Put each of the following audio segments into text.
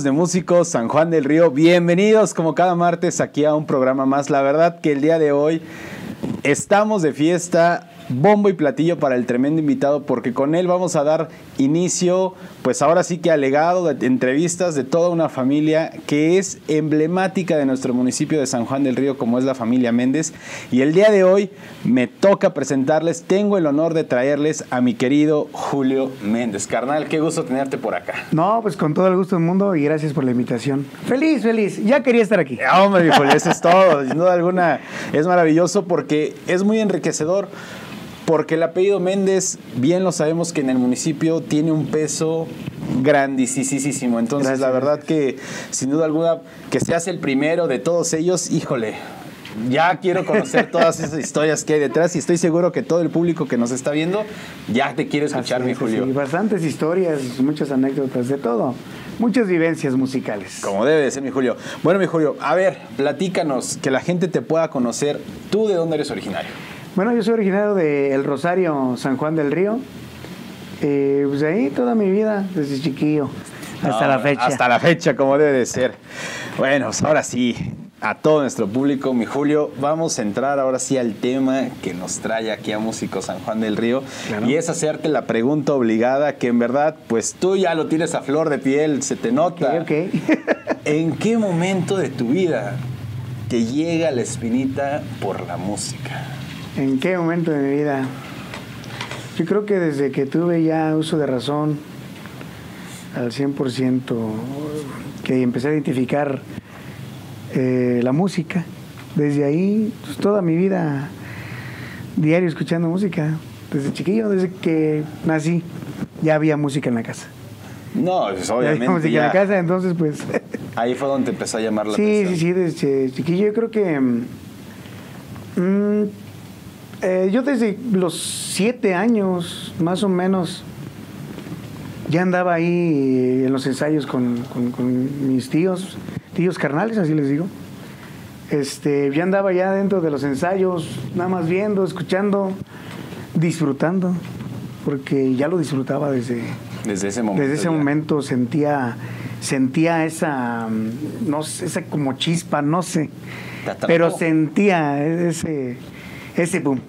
De Músicos San Juan del Río, bienvenidos como cada martes aquí a un programa más. La verdad que el día de hoy estamos de fiesta, bombo y platillo para el tremendo invitado porque con él vamos a dar inicio, pues ahora sí que alegado de entrevistas de toda una familia que es emblemática de nuestro municipio de San Juan del Río como es la familia Méndez y el día de hoy me toca presentarles, tengo el honor de traerles a mi querido Julio Méndez. Carnal, qué gusto tenerte por acá. No, pues con todo el gusto del mundo y gracias por la invitación. Feliz, feliz, ya quería estar aquí. Hombre, mi Julio, eso es todo, sin duda alguna es maravilloso porque es muy enriquecedor porque el apellido Méndez, bien lo sabemos que en el municipio tiene un peso grandísimo. Entonces, Gracias. la verdad que, sin duda alguna, que seas el primero de todos ellos, híjole. Ya quiero conocer todas esas historias que hay detrás y estoy seguro que todo el público que nos está viendo ya te quiere escuchar, Así mi es, Julio. sí, bastantes historias, muchas anécdotas, de todo. Muchas vivencias musicales. Como debe de ser, mi Julio. Bueno, mi Julio, a ver, platícanos, que la gente te pueda conocer. ¿Tú de dónde eres originario? Bueno, yo soy originario de El Rosario, San Juan del Río. Eh, pues ahí toda mi vida, desde chiquillo hasta la fecha. Hasta la fecha, como debe de ser. Bueno, pues ahora sí, a todo nuestro público, mi Julio, vamos a entrar ahora sí al tema que nos trae aquí a Músico San Juan del Río. Claro. Y es hacerte la pregunta obligada, que en verdad, pues tú ya lo tienes a flor de piel, se te nota. Ok, ok. ¿En qué momento de tu vida te llega la espinita por la música? ¿En qué momento de mi vida? Yo creo que desde que tuve ya uso de razón al 100%, que empecé a identificar eh, la música, desde ahí, pues, toda mi vida diario escuchando música, desde chiquillo, desde que nací, ya había música en la casa. No, pues Ya había obviamente música en la casa, entonces pues... ahí fue donde te empezó a llamar la Sí, atención. sí, sí, desde chiquillo yo creo que... mm, eh, yo desde los siete años, más o menos, ya andaba ahí en los ensayos con, con- con mis tíos, tíos carnales, así les digo. Este, ya andaba ya dentro de los ensayos, nada más viendo, escuchando, disfrutando, porque ya lo disfrutaba desde, Desde ese momento. desde ese ya. momento sentía sentía esa no sé, esa como chispa, no sé, pero sentía ese ese boom.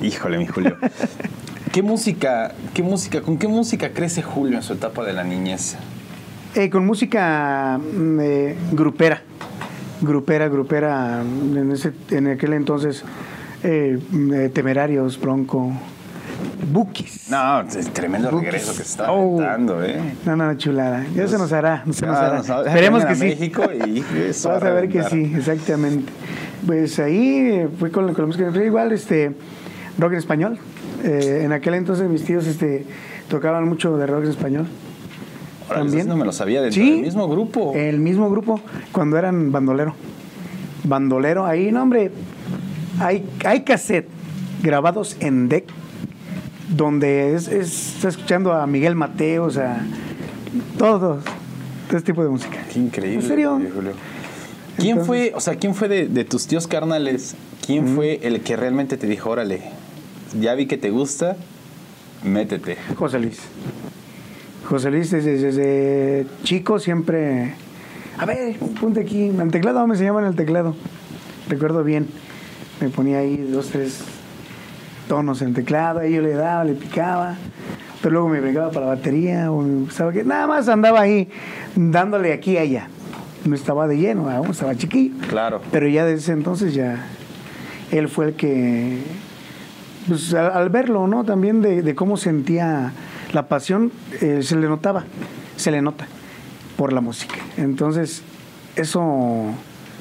Híjole, mi Julio. ¿Qué música, qué música, con qué música crece Julio en su etapa de la niñez? Eh, con música mm, eh, grupera, grupera, grupera, en, ese, en aquel entonces eh, mm, eh, Temerarios, Bronco, Bukis. No, es tremendo Bukis. regreso que se está Oh. aventando, ¿eh? No, no, chulada. Ya se nos hará, se nos hará. nos hará. Esperemos que sí. México y eso va Vas a ver que sí, exactamente. Pues ahí fue con, la- con la música. Igual, este, rock en español. Eh, en aquel entonces mis tíos este, tocaban mucho de rock en español. Órale, también. no me lo sabía Sí. del mismo grupo. El mismo grupo, cuando eran bandolero. Bandolero, ahí, no, hombre, hay, hay cassette grabados en deck donde es, es- está escuchando a Miguel Mateos, a todos, todo este tipo de música. Qué increíble. ¿En serio? Julio. ¿Quién Entonces- fue, o sea, quién fue de, de tus tíos carnales, quién fue el que realmente te dijo, órale, ya vi que te gusta, métete? José Luis. José Luis desde, desde chico siempre... A ver, ponte aquí. El teclado me enseñaban el teclado. Recuerdo bien. Me ponía ahí dos, tres tonos en el teclado. Ahí yo le daba, le picaba. Pero luego me brincaba para la batería. O me gustaba que... Nada más andaba ahí dándole aquí y allá. No estaba de lleno, aún estaba chiquillo. Claro. Pero ya desde ese entonces ya... Él fue el que pues, al, al verlo, ¿no? También de, de cómo sentía la pasión, eh, se le notaba, se le nota por la música. Entonces, eso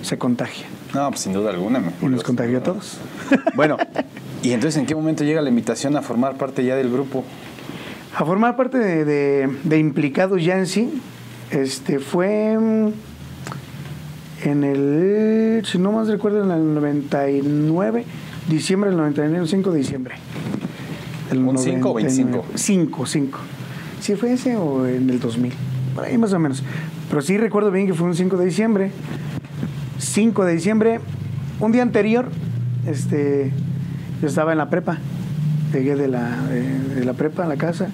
se contagia No, pues sin duda alguna. mi y nos contagió a todos. Bueno, ¿y entonces en qué momento llega la invitación a formar parte ya del grupo? A formar parte de, de- de implicados ya en sí, este, fue mm, en el, si no más recuerdo, en el 99, diciembre del 99, 5 de diciembre. del ¿Un cinco o 25? 5, 5. ¿Sí fue ese o en el 2000? Por ahí más o menos. Pero sí recuerdo bien que fue un 5 de diciembre. 5 de diciembre, un día anterior, este, yo estaba en la prepa. Llegué de la, de, de la prepa a la casa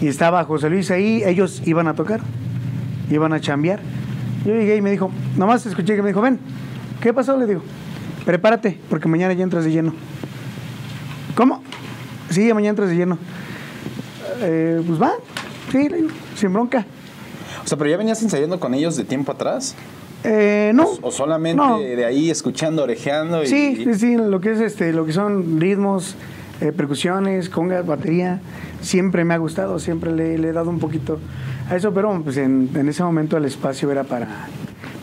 y estaba José Luis ahí, ellos iban a tocar. iban a chambear. Yo llegué y me dijo, nomás escuché que me dijo, ven, ¿qué pasó? Le digo, prepárate, porque mañana ya entras de lleno. ¿Cómo? Sí, mañana entras de lleno. Eh, pues va, sí, sin bronca. O sea, pero ya venías ensayando con ellos de tiempo atrás. Eh, no. O solamente No. de ahí escuchando, orejeando. Y, Sí, sí, sí, lo que es este, lo que son ritmos, eh, percusiones, congas, batería, siempre me ha gustado, siempre le, le he dado un poquito a eso, pero pues en, en ese momento el espacio era para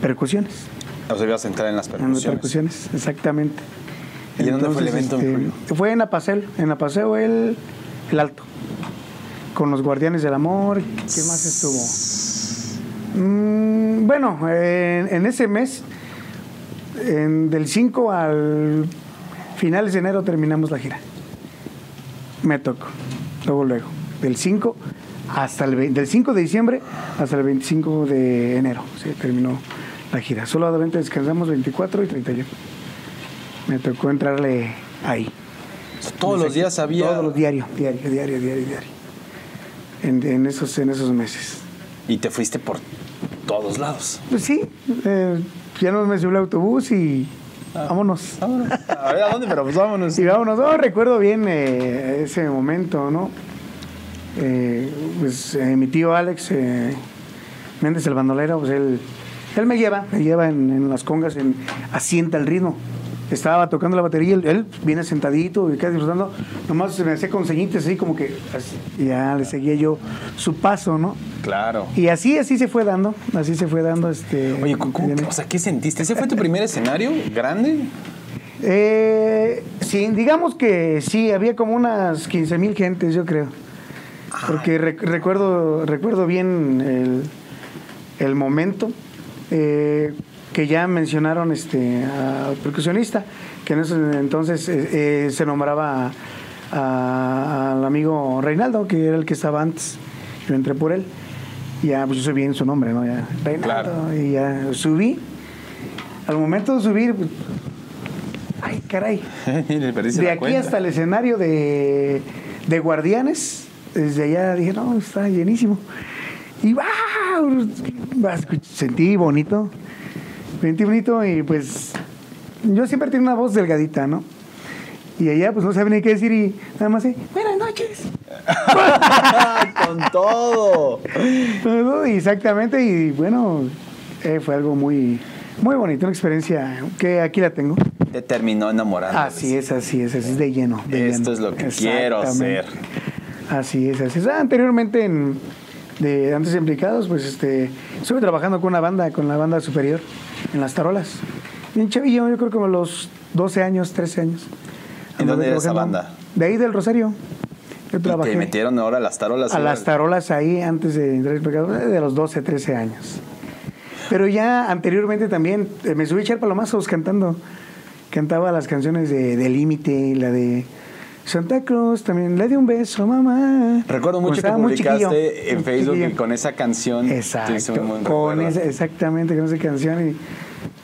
percusiones, O sea, ibas a entrar en las en las percusiones. percusiones, exactamente. ¿Y dónde fue el evento, este, fue en Apaseo, en Apaseo el, el Alto, con los Guardianes del Amor, ¿qué más estuvo? Mm, bueno, en, en ese mes, en- del 5 al finales de enero terminamos la gira. Me tocó, luego, luego. Del 5 hasta el, del 5 de diciembre hasta el 25 de enero, se terminó la gira. Solamente descansamos 24 y 31. Me tocó entrarle ahí. Todos los días había. Todos los diario, diario, diario, diario, diario. En, en esos, en esos meses. Y te fuiste por todos lados. Pues sí, eh, ya nos me subió el autobús y vámonos. Vámonos. A ver, ¿a dónde? Pero pues vámonos. Y vámonos, no, recuerdo bien eh, ese momento, ¿no? Eh, pues mi tío Alex Méndez, el bandolero, pues él, él me lleva, me lleva en, en las congas, en, asienta el ritmo. Estaba tocando la batería, él, él viene sentadito y queda disfrutando, nomás se me hacía con ceñitas así como que así, ya le seguía yo su paso, ¿no? Claro. Y así, así se fue dando, así se fue dando este... Oye, ¿cómo, cómo- o sea, ¿qué sentiste? ¿Ese fue tu primer escenario grande? Eh, sí, digamos que sí, había como unas 15 mil gentes, yo creo. Porque rec- recuerdo, recuerdo bien el, el momento eh, que ya mencionaron este, al percusionista, que en ese entonces eh, eh, se nombraba a- al amigo Reinaldo, que era el que estaba antes. Yo entré por él. Y ya, pues yo soy bien su nombre, ¿no? Ya, Reinaldo. Claro. Y ya subí. Al momento de subir, pues, ay, caray. De aquí cuenta. hasta el escenario de, de Guardianes, desde allá dije, no, está llenísimo. Y ¡wow! Sentí bonito, sentí bonito y pues yo siempre tengo una voz delgadita, ¿no? Y allá pues no sabía ni qué decir y nada más, eh, buenas noches. Con todo. Exactamente, y bueno, eh, fue algo muy, muy bonito, una experiencia que aquí la tengo. Te terminó enamorando. Así es, así es, así es de lleno. de Esto lleno. es lo que quiero hacer. Así es, así es. Ah, anteriormente, en, de antes implicados, pues este, estuve trabajando con una banda, con la banda superior, en las tarolas. Bien chavillo, yo creo como a los 12 años, 13 años. ¿En dónde era esa banda? De ahí del Rosario. Yo Y trabajé te metieron ahora las tarolas. a igual. las tarolas ahí antes de entrar a implicados, eh, de los 12, 13 años. Pero ya anteriormente también eh, me subí a echar palomazos cantando. Cantaba las canciones de, de Límite, la de Santa Cruz, también la de Un Beso, Mamá. Recuerdo mucho que publicaste en Facebook chiquillo. y con esa canción. Exacto, con esa- exactamente, con esa canción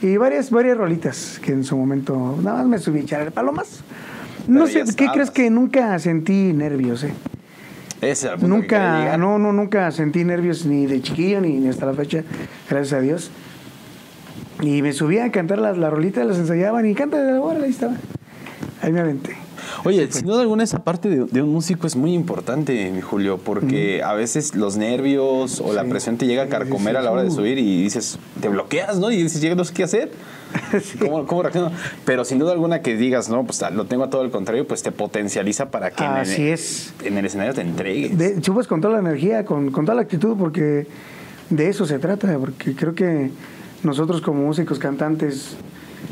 y, y varias, varias rolitas que en su momento nada más me subí a echar palomas. No sé, ¿qué crees que nunca sentí nervios? Eh? Ese era el punto Nunca, no, no, nunca sentí nervios ni de chiquillo ni, ni hasta la fecha, gracias a Dios. Y me subía a cantar las, las rolitas, las ensayaban y canta de la hora, ahí estaba. Ahí me aventé. Oye, sin duda alguna esa parte de, de un músico es muy importante, mi Julio, porque a veces los nervios o la presión te llega a carcomer a la hora de subir y dices, te bloqueas, ¿no? Y dices, llega, no sé qué hacer. Sí. ¿Cómo, cómo reacciono? Pero sin duda alguna que digas, no, pues lo tengo a todo el contrario, pues te potencializa para que en el- Así es. en el escenario te entregues. De, subes con toda la energía, con, con toda la actitud, porque de eso se trata, porque creo que nosotros como músicos, cantantes,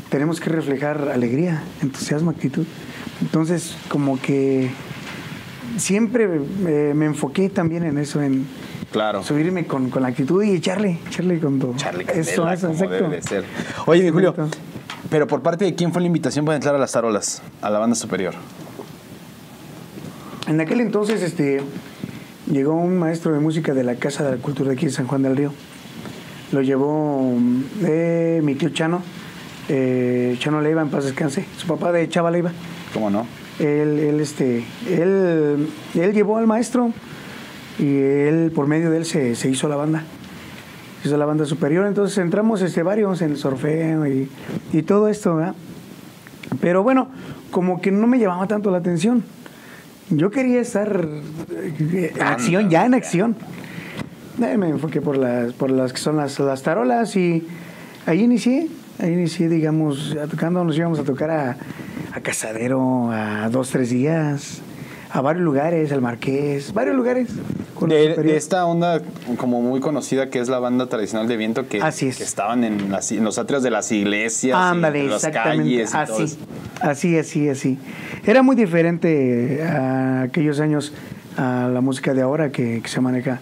tenemos que reflejar alegría, entusiasmo, actitud. Entonces, como que siempre eh, me enfoqué también en eso, en claro. subirme con, con la actitud y echarle, echarle con todo. Charlie eso, Candela, eso, como exacto. debe de ser. Oye, mi Julio, pero por parte de quién fue la invitación para entrar a las tarolas, a la banda superior. En aquel entonces este, llegó un maestro de música de la Casa de la Cultura de aquí en San Juan del Río. Lo llevó eh, mi tío Chano, eh, Chano Leiva, en paz descanse, su papá de Chava Leiva. ¿Cómo no? Él, él, este, él, él llevó al maestro y él, por medio de él, se, se hizo la banda. hizo la banda superior, entonces entramos este, varios en el sorfeo y, y todo esto, ¿verdad? Pero bueno, como que no me llamaba tanto la atención. Yo quería estar eh, en acción, ya en acción. Me enfoqué por las, por las que son las, las tarolas y ahí inicié, ahí inicié, digamos, tocando, nos íbamos a tocar a, a Casadero, a dos, tres días, a varios lugares, al Marqués, varios lugares. De, esta onda como muy conocida que es la banda tradicional de viento que, Así es. que estaban en, las- en los atrios de las iglesias, y Ándale, las exactamente. calles y todo Así, eso. así, así, así. Era muy diferente a aquellos años a la música de ahora que, que se maneja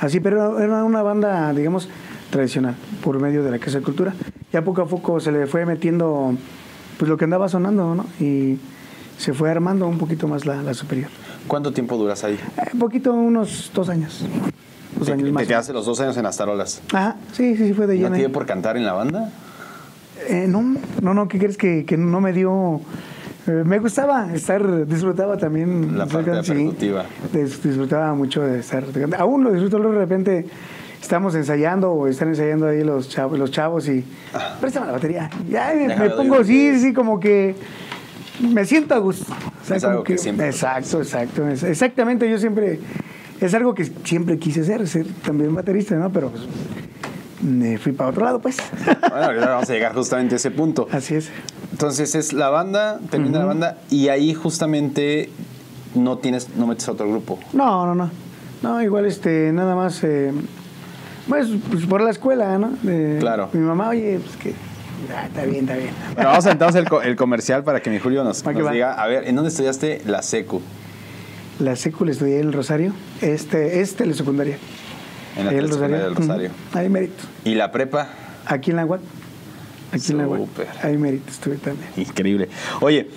así, pero era una banda, digamos, tradicional, por medio de la Casa de Cultura. Ya poco a poco se le fue metiendo pues lo que andaba sonando, ¿no? Y se fue armando un poquito más la, la superior. ¿Cuánto tiempo duras ahí? Eh, Un poquito, unos dos años. Dos Te, años te más. quedaste los dos años en las tarolas. Ajá, sí, sí, sí, fue de ¿No lleno. te ahí. dio por cantar en la banda? Eh, no, no, no, ¿qué crees que, que no me dio? eh, me gustaba estar, disfrutaba también. La parte sí, disfrutaba mucho de estar. Aún lo disfruto, luego de repente estamos ensayando o están ensayando ahí los chavos, los chavos y préstame la batería. Ya me, pongo, sí, sí, como que me siento a gusto. O sea, Es algo que siempre Exacto, exacto. exactamente, yo siempre, es algo que siempre quise hacer, ser también baterista, ¿no? Pero pues, me fui para otro lado, pues. Bueno, ahorita vamos a llegar justamente a ese punto. Así es. Entonces es la banda, termina la banda y ahí justamente no tienes, no metes a otro grupo. No, no, no. No, igual este, nada más, eh, pues, pues, por la escuela, ¿no? De- Claro. Mi mamá, oye, pues que, ah, está bien, está bien. Bueno, vamos a entonces el, co- el comercial para que mi Julio nos, diga, a ver, ¿en dónde estudiaste la secu? La secu la estudié en el Rosario, este, este la secundaria. En la telesecundaria del Rosario. Ahí mérito. ¿Y la prepa? Aquí en la UAT. Aquí en la UAT. Súper. Ahí mérito estuve también. Increíble. Oye,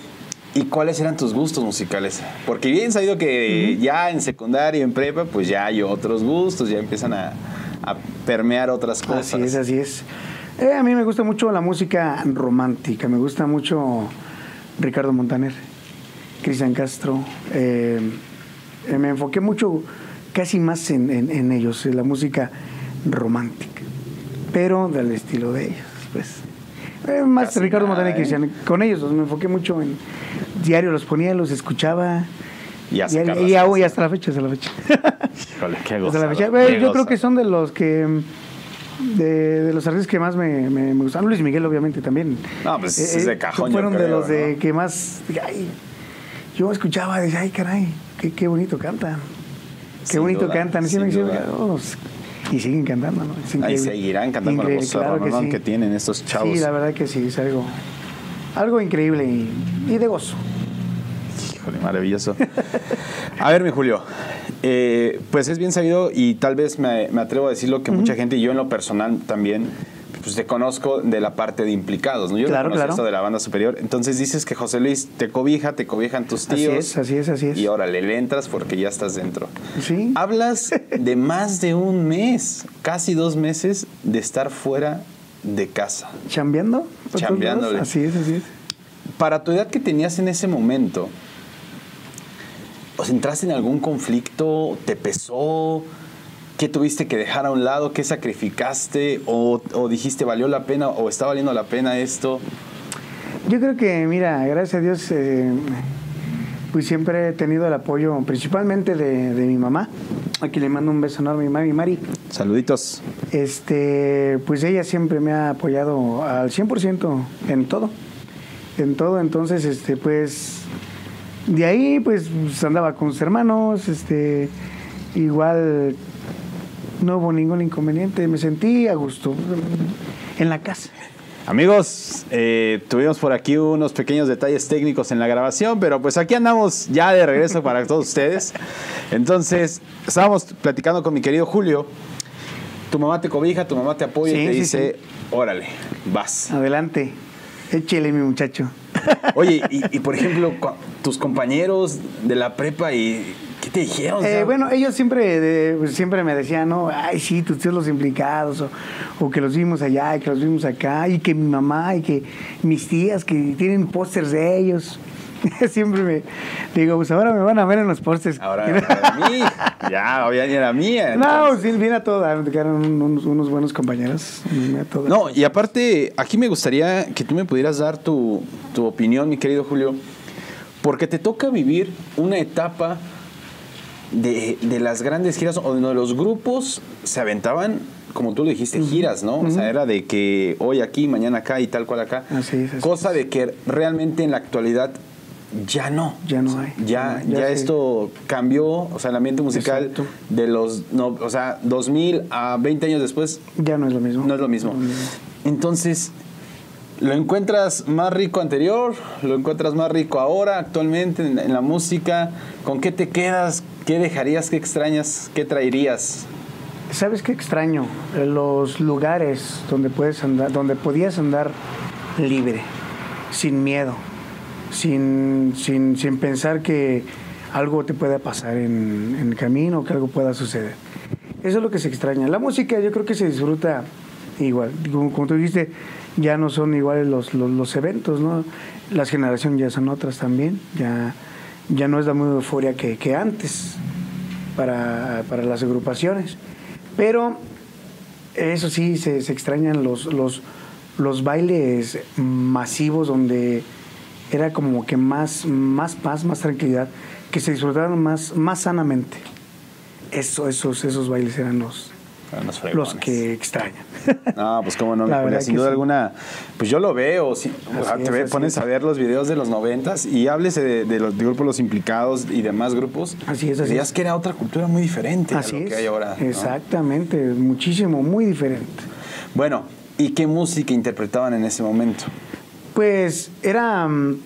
¿y cuáles eran tus gustos musicales? Porque bien sabido que ya en secundaria y en prepa, pues ya hay otros gustos, ya empiezan a, a permear otras cosas. Así es, así es. Eh, a mí me gusta mucho la música romántica, me gusta mucho Ricardo Montaner, Cristian Castro. eh, me enfoqué mucho, casi más en, en- en ellos, en la música romántica, pero del estilo de ellos, pues. Eh, más Casi Ricardo nada, Montaner y ¿eh? Cristian, con ellos me enfoqué mucho en diario, los ponía, los escuchaba. Y a hasta la fecha, hasta la fecha. Híjole, qué Hasta la fecha. qué yo creo que son de los que. mm, De, de los artistas que más me, me, me gustan. Luis Miguel, obviamente, también. No, pues, es de cajón, yo Fueron de los de que más. ay, yo escuchaba, decía, ay, caray, qué, qué bonito cantan. Qué Sin bonito duda, cantan. Y, sí sin me decía, duda. "Oh, y siguen cantando, ¿no? Es Ahí seguirán cantando Increíble, voz claro que, sí. que tienen estos chavos. Sí, la verdad que sí, es algo, algo increíble y, y de gozo. Híjole, maravilloso. A ver, mi Julio, eh, pues es bien sabido y tal vez me, me atrevo a decirlo que mucha gente, y yo en lo personal también, pues te conozco de la parte de implicados, ¿no? Yo Claro, no claro. esto de la banda superior. Entonces dices que José Luis te cobija, te cobijan tus Así tíos. es, así es, así es. Y órale, le entras porque ya estás dentro. Sí. Hablas de más de un mes, casi dos meses de estar fuera de casa. ¿Chambeando? todos Chambeándole. Así es, así es. Para tu edad que tenías en ese momento, ¿os entraste en algún conflicto? ¿Te pesó? ¿Qué tuviste que dejar a un lado? ¿Qué sacrificaste? ¿O, o dijiste valió la pena? ¿O está valiendo la pena esto? Yo creo que, mira, gracias a Dios, eh, pues siempre he tenido el apoyo principalmente de, de mi mamá. Aquí le mando un beso enorme a mi mami, Mari. Saluditos. Este, pues ella siempre me ha apoyado al 100% en todo. En todo, entonces, este, pues, de ahí, pues, pues, andaba con sus hermanos, este, igual no hubo ningún inconveniente, me sentí a gusto en la casa. Amigos, eh, tuvimos por aquí unos pequeños detalles técnicos en la grabación, pero pues aquí andamos ya de regreso para todos ustedes. Entonces, estábamos platicando con mi querido Julio. Tu mamá te cobija, tu mamá te apoya y te sí, dice, órale, vas. Adelante, échele mi muchacho. Oye, y, y, por ejemplo, tus compañeros de la prepa, y ¿qué te dijeron? Eh, bueno, ellos siempre, de- siempre me decían, no, ay, sí, tus tíos los implicados, o, o que los vimos allá, y que los vimos acá, y que mi mamá, y que mis tías, que tienen pósters de ellos. siempre me digo, pues ahora me van a ver en los postes. Ahora era mí. Ya, ya era mía. No, sí, viene a todo. Eran unos, unos buenos compañeros. No, y aparte, aquí me gustaría que tú me pudieras dar tu, tu opinión, mi querido Julio, porque te toca vivir una etapa de, de, las grandes giras, o donde los grupos se aventaban, como tú lo dijiste, giras, ¿no? O sea, era de que hoy aquí, mañana acá y tal cual acá. Así es, Cosa de que realmente en la actualidad ya no. Ya no hay. Ya, ya, esto cambió, o sea, el ambiente musical Exacto. de los, no, o sea, 2000 a 20 años después. Ya no es lo mismo. No es lo mismo. No es lo mismo. Entonces, ¿lo encuentras más rico anterior? ¿Lo encuentras más rico ahora, actualmente, en, en la música? ¿Con qué te quedas? ¿Qué dejarías? ¿Qué extrañas? ¿Qué traerías? ¿Sabes qué extraño? Los lugares donde puedes andar, donde podías andar libre, sin miedo, sin, sin, sin pensar que algo te pueda pasar en, en el camino, que algo pueda suceder. Eso es lo que se extraña. La música yo creo que se disfruta igual. Como, como tú dijiste, ya no son iguales los, los, los, eventos, ¿no? Las generaciones ya son otras también. Ya, ya no es la misma euforia que, que antes para, para las agrupaciones. Pero eso sí, se, se extrañan los, los, los bailes masivos donde era como que más, más paz, más tranquilidad, que se disfrutaban más, más sanamente. Eso, esos, esos bailes eran los, los que extrañan. No, pues cómo no, Julia, sin duda sí. alguna, pues yo lo veo, si, Así te es, pones a ver los videos de los noventas y hables de, de los de grupos Los Implicados y demás grupos, así es, así es. que era otra cultura muy diferente así a lo es. que hay ahora. ¿no? Exactamente, muchísimo, muy diferente. Bueno, ¿y qué música interpretaban en ese momento? Pues era... um,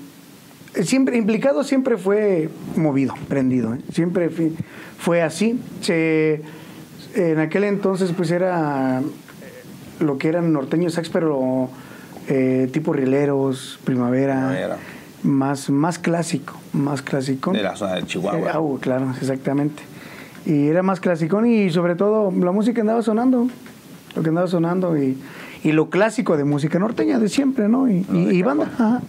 Siempre, implicado siempre fue movido, prendido, ¿eh? siempre fue, fue así. Se, en aquel entonces pues era lo que eran norteños sax, pero eh, tipo rieleros, primavera, Primavera. Más, más clásico, más clásico. De la zona de Chihuahua. Eh, claro, exactamente. Y era más clásico y sobre todo la música andaba sonando, lo que andaba sonando y, y lo clásico de música norteña de siempre, ¿no? Y, Lo y- de y banda, ajá.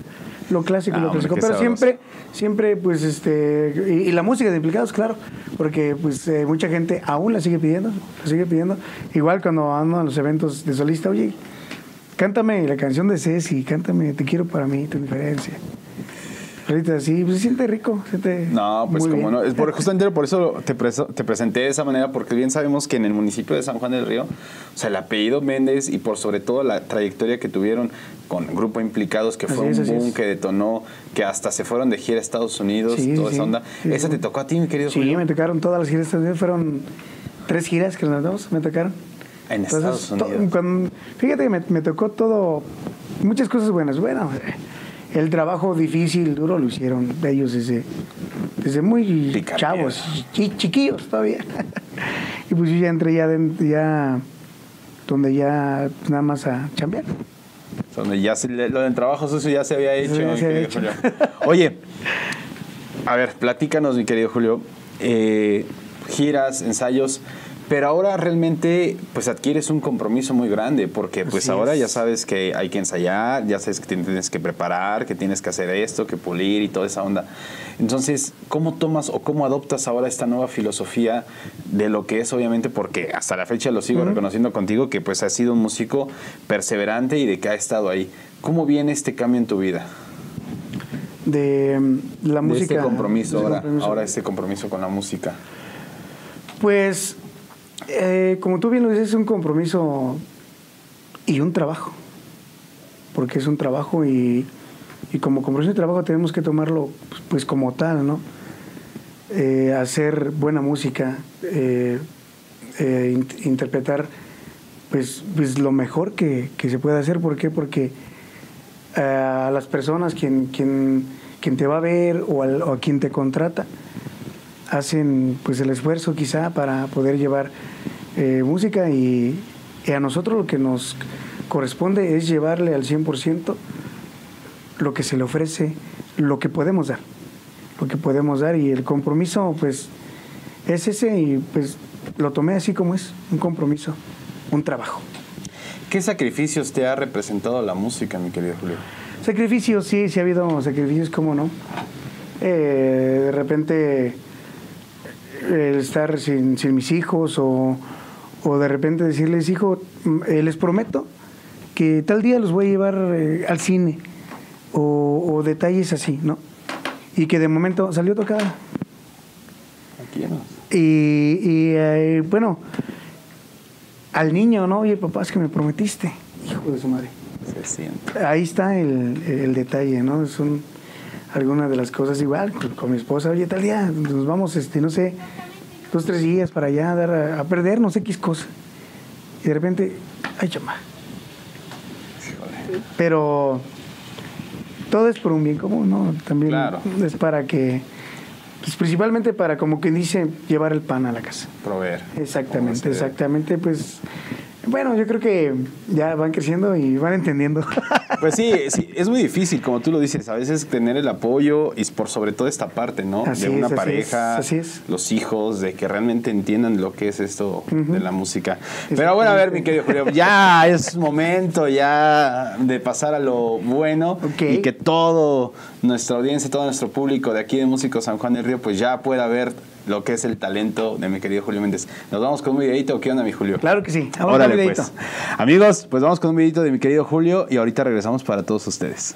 Lo clásico, Ah, lo clásico. Pero sabroso. siempre, siempre, pues, este. Y, y la música de implicados, claro. Porque, pues, eh, mucha gente aún la sigue pidiendo. La sigue pidiendo. Igual cuando ando en los eventos de solista, oye, cántame la canción de Ceci, cántame Te quiero para mí, tu diferencia. Ahorita así, pues se siente rico. siente No, pues como bien. no. Es por, justamente por eso te, preso- te presenté de esa manera, porque bien sabemos que en el municipio de San Juan del Río, o sea, el apellido Méndez y por sobre todo la trayectoria que tuvieron con Grupo Implicados, que Así fue es, un boom que detonó, que hasta se fueron de gira a Estados Unidos, Sí, toda sí, esa onda. sí, ¿Esa sí. te tocó a ti, mi querido Sí, Julio? me tocaron todas las giras. también Fueron tres giras que nos damos, me tocaron. En Estados Unidos. cuando- fíjate que me, me tocó todo, muchas cosas buenas. Bueno, el trabajo difícil, duro lo hicieron ellos desde, desde muy Picapiedra. chavos, chi- chiquillos todavía. y pues yo ya entré ya, dentro- ya donde ya pues, nada más a chambear. Donde ya se- lo del trabajo sucio ya se había hecho. ya se había Julio. Oye, a ver, platícanos, mi querido Julio. eh, giras, ensayos, pero ahora realmente pues adquieres un compromiso muy grande porque pues Así ahora es. ya sabes que hay que ensayar, ya sabes que tienes que preparar, que tienes que hacer esto, que pulir y toda esa onda. Entonces, ¿cómo tomas o cómo adoptas ahora esta nueva filosofía de lo que es obviamente porque hasta la fecha lo sigo reconociendo contigo que pues has sido un músico perseverante y de que ha estado ahí. ¿Cómo viene este cambio en tu vida? De mm, la De música. este compromiso de ahora, compromiso. ahora este compromiso con la música. Pues, eh, como tú bien lo dices, es un compromiso y un trabajo. Porque es un trabajo y, como compromiso y trabajo tenemos que tomarlo pues, como tal, ¿no? Eh, hacer buena música, eh, eh, int- interpretar pues, pues lo mejor que, se puede hacer. ¿Por qué? Porque a las personas, quien, quien, quien te va a ver o a quien te contrata, hacen pues el esfuerzo quizá para poder llevar eh, música y, y a nosotros lo que nos corresponde es llevarle al 100% lo que se le ofrece, lo que podemos dar, lo que podemos dar y el compromiso pues es ese y pues lo tomé así como es, un compromiso, un trabajo. ¿Qué sacrificios te ha representado la música, mi querido Julio? Sacrificios, sí, sí ha habido sacrificios, cómo no. eh, de repente el estar sin, sin mis hijos o, o de repente decirles, hijo, eh, les prometo que tal día los voy a llevar eh, al cine o, o detalles así, ¿no? Y que de momento salió tocada. Aquí no. Y, y, eh, bueno, al niño, ¿no? Oye, papá, es que me prometiste. Hijo de su madre. Se siente. Ahí está el, el detalle, ¿no? Son algunas de las cosas igual con, con mi esposa. Oye, tal día nos vamos, este, no sé, dos, tres días para allá a, dar a, a perder no sé qué cosa. Y de repente, ay, chama. Pero todo es por un bien común, ¿no? También Claro. es para que, pues principalmente para, como quien dice, llevar el pan a la casa. Proveer. Exactamente, exactamente, pues bueno, yo creo que ya van creciendo y van entendiendo. Pues sí, sí, es muy difícil, como tú lo dices, a veces tener el apoyo y por sobre todo esta parte, ¿no? Así de una es, así pareja, es, así es. los hijos, de que realmente entiendan lo que es esto de la música. Pero bueno, a ver, mi querido Julio, ya es momento ya de pasar a lo bueno y que todo nuestra audiencia, todo nuestro público de aquí de Músicos San Juan del Río, pues ya pueda ver lo que es el talento de mi querido Julio Méndez. Nos vamos con un videito, ¿qué onda, mi Julio? claro que sí. Vamos Órale, con un videito. pues. Amigos, pues vamos con un videito de mi querido Julio y ahorita regresamos para todos ustedes.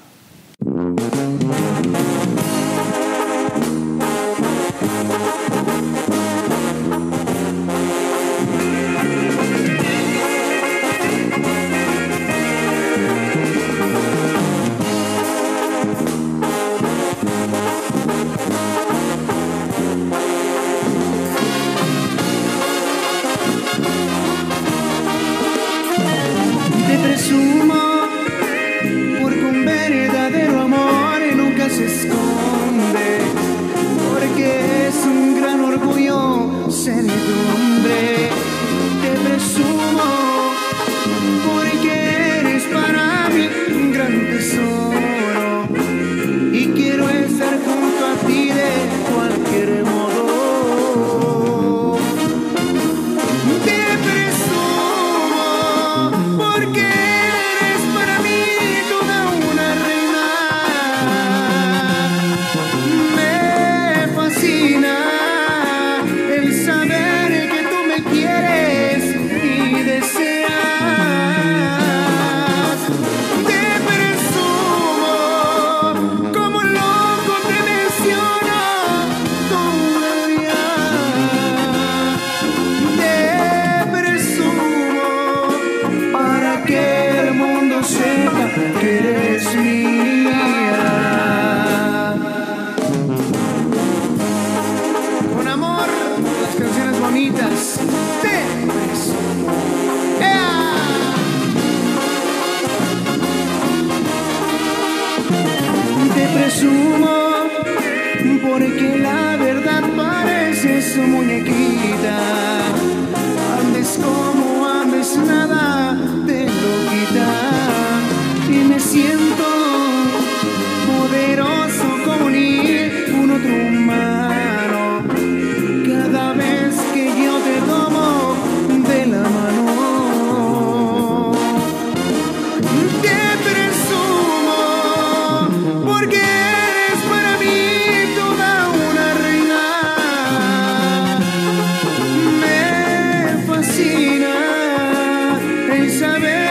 El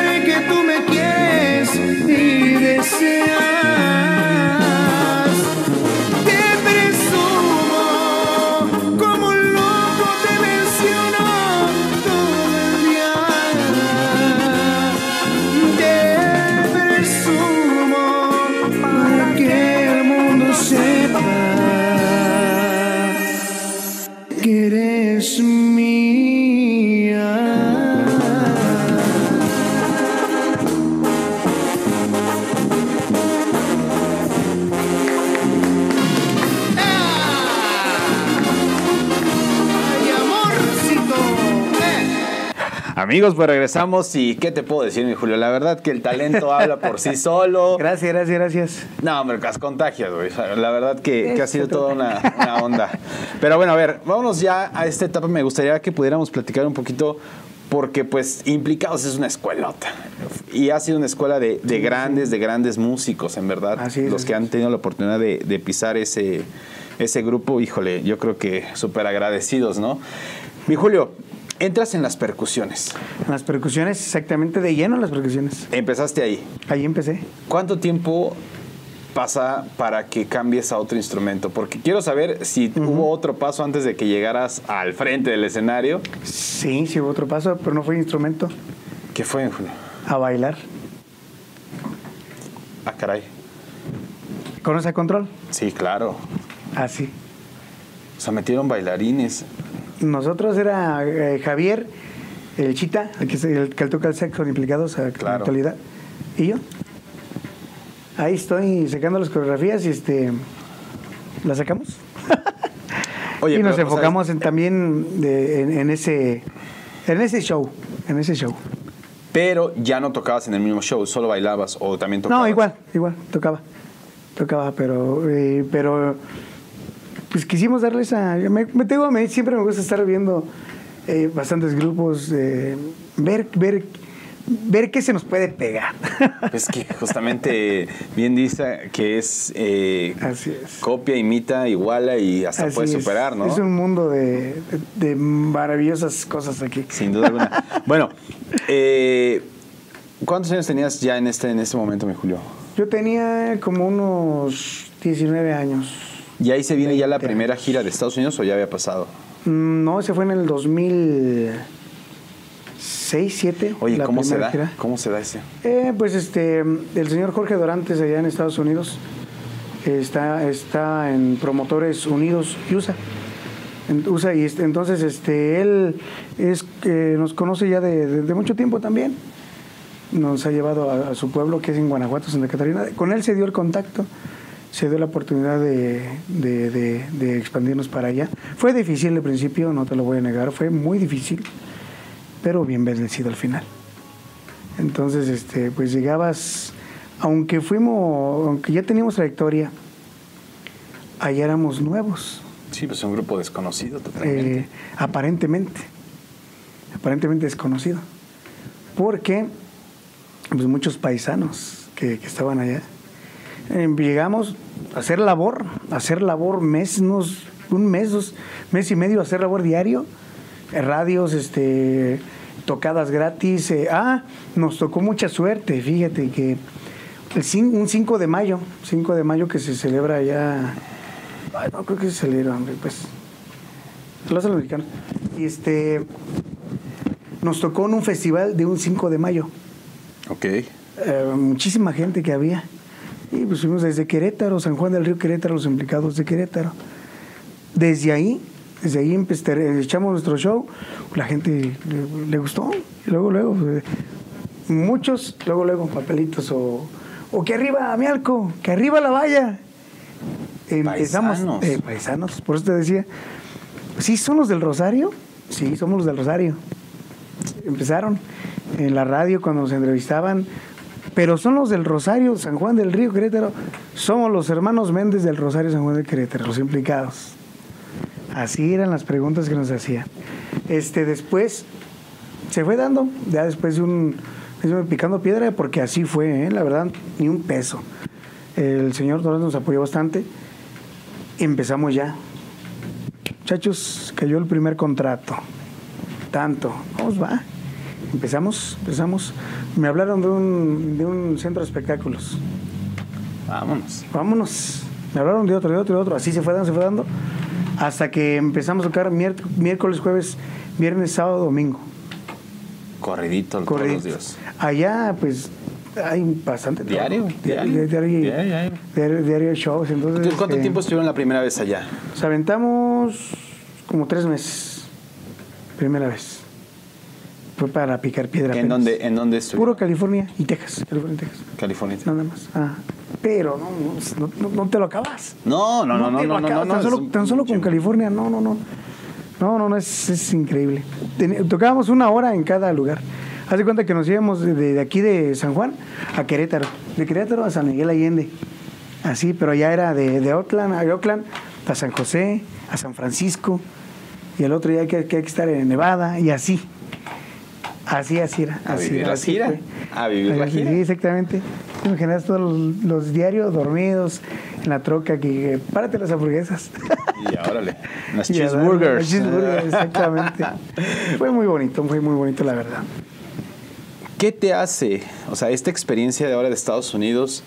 Amigos, pues regresamos y ¿qué te puedo decir, mi Julio? La verdad que el talento habla por sí solo. Gracias, gracias, gracias. No, hombre, las contagias, güey. La verdad que, que ha Eso sido toda una, una onda. Pero bueno, a ver, vámonos ya a esta etapa. Me gustaría que pudiéramos platicar un poquito porque pues Implicados es una escuelota y ha sido una escuela de, de grandes, de grandes músicos, en verdad. Así es, Los que han tenido la oportunidad de, de pisar ese, ese grupo, híjole, yo creo que súper agradecidos, ¿no? Mi Julio, entras en las percusiones. En las percusiones, exactamente de lleno en las percusiones. Empezaste ahí. Ahí empecé. ¿Cuánto tiempo pasa para que cambies a otro instrumento? Porque quiero saber si hubo otro paso antes de que llegaras al frente del escenario. Sí, sí hubo otro paso, pero no fue instrumento. ¿Qué fue, Julio? A bailar. Ah, caray. ¿Conoce a control? Sí, claro. Así. O sea, metieron bailarines. Nosotros era eh, Javier, el chita, el que, se- el que toca el sexo implicados a Claro. la actualidad. Y yo. Ahí estoy sacando las coreografías y este. ¿Las sacamos? Oye, y nos pero, enfocamos en, también de- en, en ese en ese show. En ese show. Pero ya no tocabas en el mismo show, solo bailabas o también tocabas. No, igual, igual, tocaba. Tocaba, pero, eh, pero pues quisimos darle esa... Me, me tengo, me- siempre me gusta estar viendo eh, bastantes grupos, eh, ver, ver, ver qué se nos puede pegar. Es que justamente bien dice que es eh, Así es. copia, imita, iguala y hasta Así puede es. superar, ¿no? Es un mundo de, de- de maravillosas cosas aquí. Sin duda alguna. bueno, eh, ¿cuántos años tenías ya en este, en este momento, mi Julio? Yo tenía como unos 19 años. ¿Y ahí se viene ya la 20 primera gira de Estados Unidos o ya había pasado? Mm, No, ese fue en el 2006, 7. Oye, la ¿cómo se da? gira. ¿Cómo se da ese? Eh, pues este, el señor Jorge Dorantes allá en Estados Unidos está, está en Promotores Unidos USA. En USA y este, entonces este, él es, eh, nos conoce ya de, de- de mucho tiempo también. Nos ha llevado a, a su pueblo que es en Guanajuato, Santa Catarina. Con él se dio el contacto, se dio la oportunidad de, de- de- de expandirnos para allá. Fue difícil al principio, no te lo voy a negar, fue muy difícil, pero bien bendecido al final. Entonces, este, pues llegabas, aunque fuimos, aunque ya teníamos trayectoria, allá éramos nuevos, Sí, pues un grupo desconocido totalmente. eh, aparentemente, aparentemente desconocido, porque pues muchos paisanos que, que estaban allá, eh, llegamos a hacer labor, a hacer labor mes, unos- un mes, dos, mes y medio, a hacer labor diario, eh, radios, este, tocadas gratis. eh, ah, nos tocó mucha suerte, fíjate que el un 5 de mayo, 5 de mayo que se celebra allá, ay, no creo que se celebra, hombre, pues, los americanos. Y este, nos tocó en un festival de un 5 de mayo Ok. eh, muchísima gente que había. Y pues fuimos desde Querétaro, San Juan del Río Querétaro, los implicados de Querétaro. Desde ahí, desde ahí empe- te- echamos nuestro show, la gente le, le gustó. Y luego, luego, pues, muchos, luego, luego, papelitos o, o que arriba, Mialco, que arriba la valla. Empezamos, Paisanos. eh, paisanos, por eso te decía, ¿sí son los del Rosario? Sí, somos los del Rosario empezaron en la radio cuando nos entrevistaban, pero son los del Rosario, San Juan del Río, Querétaro. Somos los hermanos Méndez del Rosario, San Juan del Querétaro, los implicados. Así eran las preguntas que nos hacían. Este, después se fue dando, ya después de un, picando piedra, porque así fue, ¿eh? la verdad, ni un peso. El señor Torres nos apoyó bastante. Empezamos ya. Muchachos, cayó el primer contrato tanto. Vamos, va. Empezamos, empezamos. Me hablaron de un, de un centro de espectáculos. Vámonos. Vámonos. Me hablaron de otro, de otro, de otro. Así se fue dando, se fue dando. Hasta que empezamos a tocar miércoles, jueves, viernes, sábado, domingo. Corridito todos Corrido. los días. Allá, pues, hay bastante. Diario, Diario, diario, diario, diario, diario. shows. Entonces, ¿Cuánto este, tiempo estuvieron la primera vez allá? Nos aventamos como tres meses. Primera vez. Fue para picar piedra. ¿En apenas. dónde, ¿En dónde estuvieron? Puro California y Texas. California y Texas. California. Nada más. Ah, pero no, no, no- no te lo acabas. No, no, no, no, no, no, acabas. no, Tan solo, tan solo con. California, no, no, no. No, no, no, es, es increíble. Ten- tocábamos una hora en cada lugar. Haz de cuenta que nos íbamos de, de aquí de San Juan a Querétaro. De Querétaro a San Miguel Allende. Así, pero ya era de, de Oakland a Oakland a San José, a San Francisco. Y el otro día que, que hay que estar en Nevada y así. Así, así era. A así vivir era, la así gira. fue. A vivir la Así, gira. Sí, exactamente. Te imaginas todos los, los diarios dormidos en la troca que párate las hamburguesas. Y órale, las Y a cheeseburgers. las cheeseburgers, exactamente. fue muy bonito, fue muy bonito, la verdad. ¿Qué te hace, o sea, esta experiencia de ahora de Estados Unidos,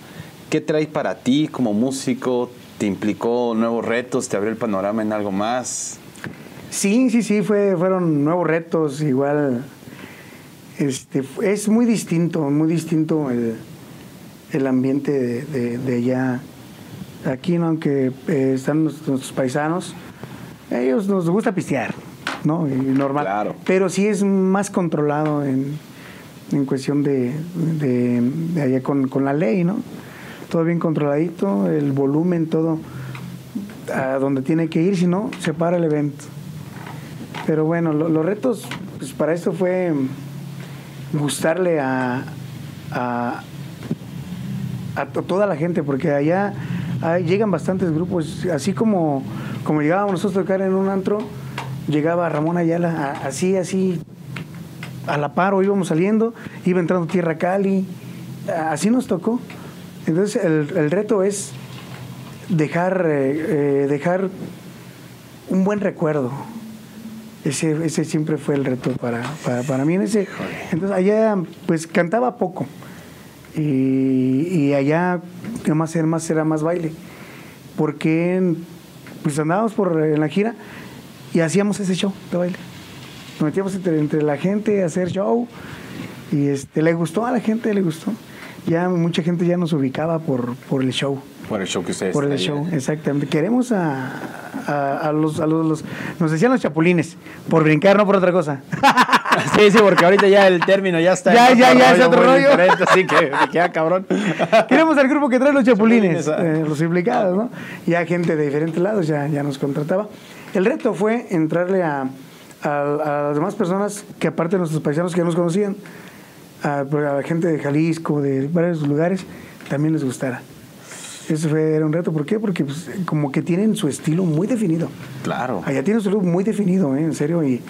qué trae para ti como músico? ¿Te implicó nuevos retos? ¿Te abrió el panorama en algo más? Sí, sí, sí, fue, fueron nuevos retos, igual. Este, es muy distinto, muy distinto el, el ambiente de, de- de allá. Aquí, ¿no? aunque eh, están nuestros, nuestros paisanos, ellos nos gusta pistear, ¿no? Y normal. Claro. Pero sí es más controlado en, en cuestión de, de, de allá con, con la ley, ¿no? Todo bien controladito, el volumen, todo a donde tiene que ir, si no, se para el evento. Pero bueno, lo- los retos, pues para esto fue gustarle a, a, a to- toda la gente, porque allá llegan bastantes grupos, así como, como llegábamos nosotros a tocar en un antro, llegaba Ramón Ayala, así, así, a la par, o íbamos saliendo, iba entrando Tierra Cali, así nos tocó. Entonces el, el reto es dejar, eh, eh, dejar un buen recuerdo. Ese, ese siempre fue el reto para, para, para mí. En ese, entonces allá pues cantaba poco y, y allá más era, más era más baile. Porque pues andábamos por en la gira y hacíamos ese show de baile. Nos metíamos entre, entre la gente a hacer show y este, le gustó a la gente, le gustó. Ya mucha gente ya nos ubicaba por, por el show. Por el show que ustedes Por el show, exactamente. Queremos a, a, a los, a los, los- Nos decían los chapulines, por brincar, no por otra cosa. Sí, sí, porque ahorita ya el término ya está. Ya, ya, ya, es otro rollo. así que me queda cabrón. Queremos al grupo que trae los chapulines, Chapulines, ah. eh, los implicados, ¿no? Ya gente de diferentes lados ya, ya nos contrataba. El reto fue entrarle a, a, a las demás personas que aparte de nuestros paisanos que ya nos conocían, a, a la gente de Jalisco, de varios lugares, también les gustara. Eso fue, era un reto. ¿Por qué? Porque pues, como que tienen su estilo muy definido. Claro. Allá tienen su look muy definido, ¿eh? en serio, y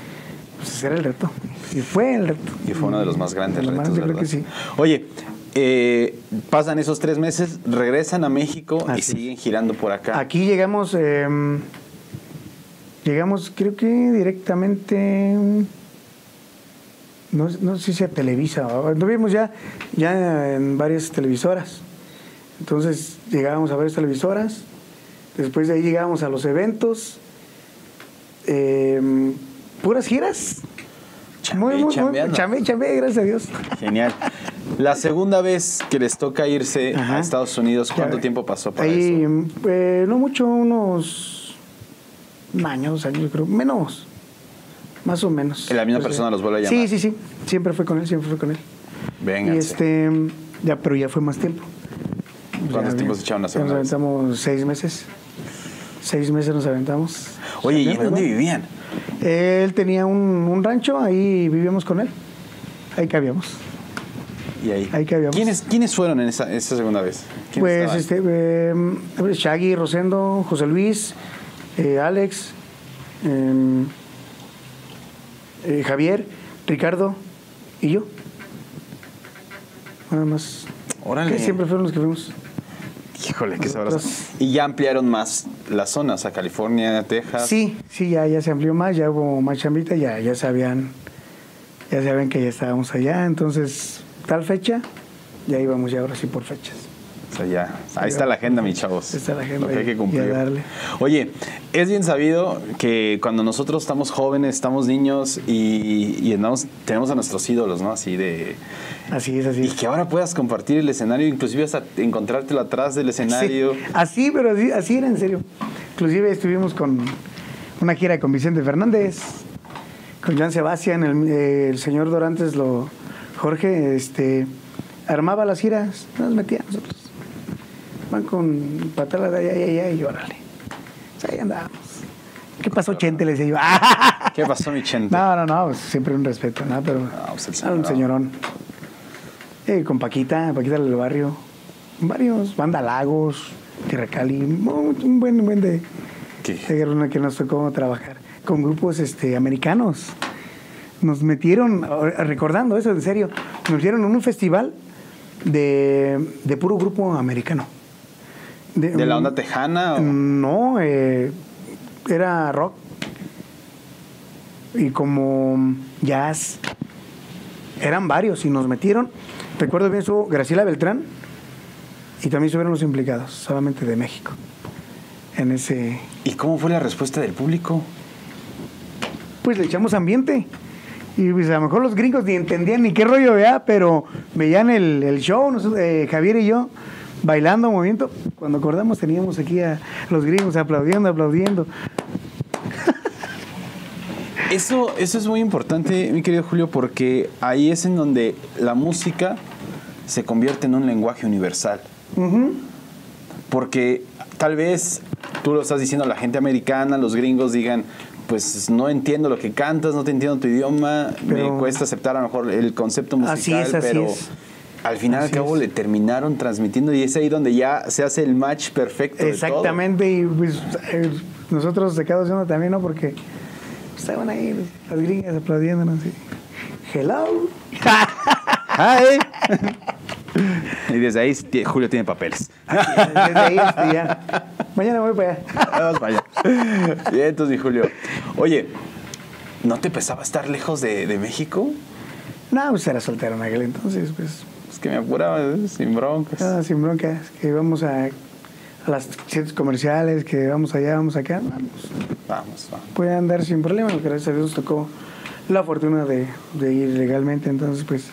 pues ese era el reto. Y fue el reto. Y fue uno de los más grandes De los más, retos, yo creo que sí. Oye, eh, pasan esos tres meses, regresan a México y Así siguen girando por acá. Aquí llegamos, eh, llegamos creo que directamente, no, no sé si a Televisa, lo vimos ya, ya en varias televisoras. Entonces llegábamos a varias televisoras, después de ahí llegábamos a los eventos, eh, puras giras. Chambe, chambeando. chambe, chambe, gracias a Dios. Genial. La segunda vez que les toca irse Ajá. a Estados Unidos, ¿cuánto tiempo pasó para ahí, eso? eh, no mucho, unos años, yo creo, menos, más o menos. ¿La misma Pues, persona eh, los vuelve a Sí, llamar? sí, sí, siempre fue con él, siempre fue con él. Y este, ya, pero ya fue más tiempo. ¿Cuántos tiempos se echaron ya segunda Nos aventamos seis meses. Seis meses nos aventamos. Oye, ¿y dónde vivían? Él tenía un, un rancho, ahí vivíamos con él. Ahí cabíamos. Y ahí. Ahí que habíamos. ¿Quiénes, ¿Quiénes fueron en esa, esa segunda vez? ¿Quiénes Pues este, eh, Shaggy, Rosendo, José Luis, eh, Alex, eh, eh, Javier, Ricardo y yo. Nada más. Órale. Que siempre fueron los que fuimos. Híjole, qué sabroso. Y ya ampliaron más las zonas, a California, Texas. Sí, sí, ya, ya se amplió más, ya hubo más chambita, ya, ya sabían, ya sabían que ya estábamos allá, entonces tal fecha, ya íbamos ya ahora sí por fechas. O sea, ya. Ahí está la agenda, mis chavos. Está la agenda Lo que hay que cumplir. darle. Oye, es bien sabido que cuando nosotros estamos jóvenes, estamos niños y, y andamos- tenemos a nuestros ídolos, ¿no? Así de. Así es, así Y que ahora puedas compartir el escenario, inclusive hasta encontrártelo atrás del escenario. Sí, así, pero así, así era en serio. Inclusive estuvimos con una gira con Vicente Fernández, con Joan Sebastián, el, eh, el señor Dorantes, lo, Jorge, este, armaba las giras, nos metía a nosotros. Van con patala de allá, allá, allá, y órale. O sea, ahí andábamos. ¿Qué pasó, Chente? Le decía yo. ¿Qué pasó, mi chente? No, no, no, pues, siempre un respeto, ¿no? Pero pues el ah, un señorón. señorón. Eh, con Paquita, Paquita del barrio. Varios, Banda Lagos, Tierra Cali, un buen, un buen de, ¿Qué? de que nos tocó trabajar. Con grupos este, americanos. nos metieron, recordando eso, en serio, nos metieron en un festival de, de puro grupo americano. ¿De la onda tejana? o- No, eh, era rock. Y como jazz. Eran varios y nos metieron. Recuerdo bien, estuvo Graciela Beltrán y también estuvieron los implicados, solamente de México. En ese. ¿Y cómo fue la respuesta del público? Pues le echamos ambiente. Y pues a lo mejor los gringos ni entendían ni qué rollo vea, pero veían el, el show, nosotros, eh, Javier y yo, bailando, moviendo. Cuando acordamos teníamos aquí a los gringos aplaudiendo, aplaudiendo. Eso, eso es muy importante, mi querido Julio, porque ahí es en donde la música se convierte en un lenguaje universal. Porque tal vez tú lo estás diciendo a la gente americana, los gringos digan, pues no entiendo lo que cantas, no te entiendo tu idioma, Pero- me cuesta aceptar a lo mejor el concepto musical, Así es, así pero es. Al final Así al cabo es. le terminaron transmitiendo y es ahí donde ya se hace el match perfecto. de todo. Exactamente, y pues eh, nosotros se quedó haciendo también, ¿no? Porque estaban ahí las gringas aplaudiéndonos. Y, Hello. Hi. y desde ahí Julio tiene papeles. Desde ahí ya. Mañana voy para allá. Vamos para allá. Bien, entonces, Julio. Oye, ¿no te pesaba estar lejos de, de México? No, pues era soltero en aquel entonces, pues. Que me apuraba, sin broncas. nada, sin broncas, que vamos a, a las centros comerciales, que vamos allá, vamos acá. Vamos. Vamos, vamos. Puede andar sin problema, gracias a Dios nos tocó la fortuna de, de ir legalmente, entonces pues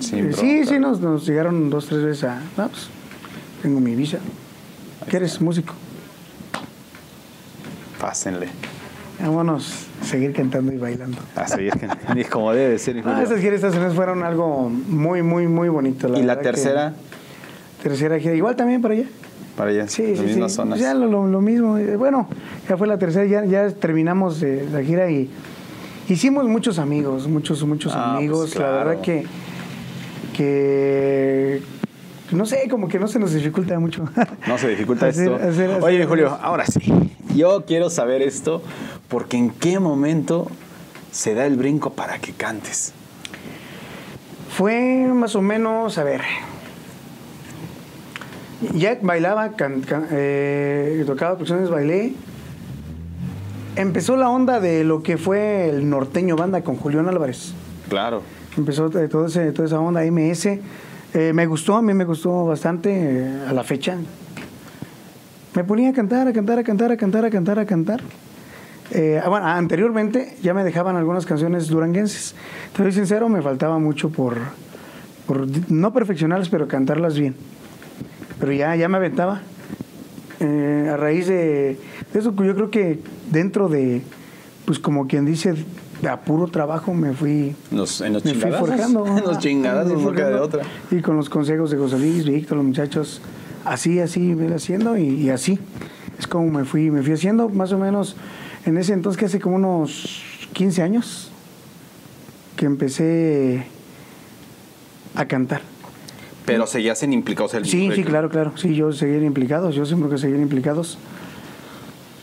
Sin Eh, sí, sí, nos, nos llegaron dos, tres veces a. No, pues, tengo mi visa. ¿Qué eres? Músico. Pásenle. Vámonos a seguir cantando y bailando. A seguir que ni como debe de ser, mi Ah, esas giras estacionales fueron algo muy, muy, muy bonito. ¿Y la que- tercera? tercera gira, igual también para allá. Para allá, Sí, las sí, mismas sí. zonas. Ya lo, lo- lo mismo. Eh, Bueno, ya fue la tercera, ya, ya terminamos eh, la gira y hicimos muchos amigos, muchos, muchos Ah, pues amigos. La verdad que, que, no sé, como que no se nos dificulta mucho. No se dificulta Hacer- esto. hacer- hacer- Oye, Julio, ahora sí. Yo quiero saber esto porque en qué momento se da el brinco para que cantes. Fue más o menos, a ver. Ya bailaba, can- can- eh, tocaba percusiones, bailé. Empezó la onda de lo que fue el norteño banda con Julián Álvarez. Claro. Empezó todo ese, toda esa onda MS. Eh, me gustó, a mí me gustó bastante eh, a la fecha. Me ponía a cantar, a cantar, a cantar, a cantar, a cantar, a cantar. Eh, ah, bueno, anteriormente ya me dejaban algunas canciones duranguenses. Te soy sincero, me faltaba mucho por, por no perfeccionarlas, pero cantarlas bien. Pero ya, ya me aventaba. Eh, a raíz de, de eso, yo creo que dentro de, pues como quien dice, de a puro trabajo me fui Los, en los me fui forjando. En los chingadazos, queda de forjando. otra. Y con los consejos de José Luis, Víctor, los muchachos, así, así, me haciendo y, y así. Es como me fui, me fui haciendo más o menos en ese entonces, que hace como unos 15 años, que empecé a cantar. Pero seguías en implicados el Sí, sí, claro, claro. Sí, yo seguir implicados, yo siempre que seguir implicados.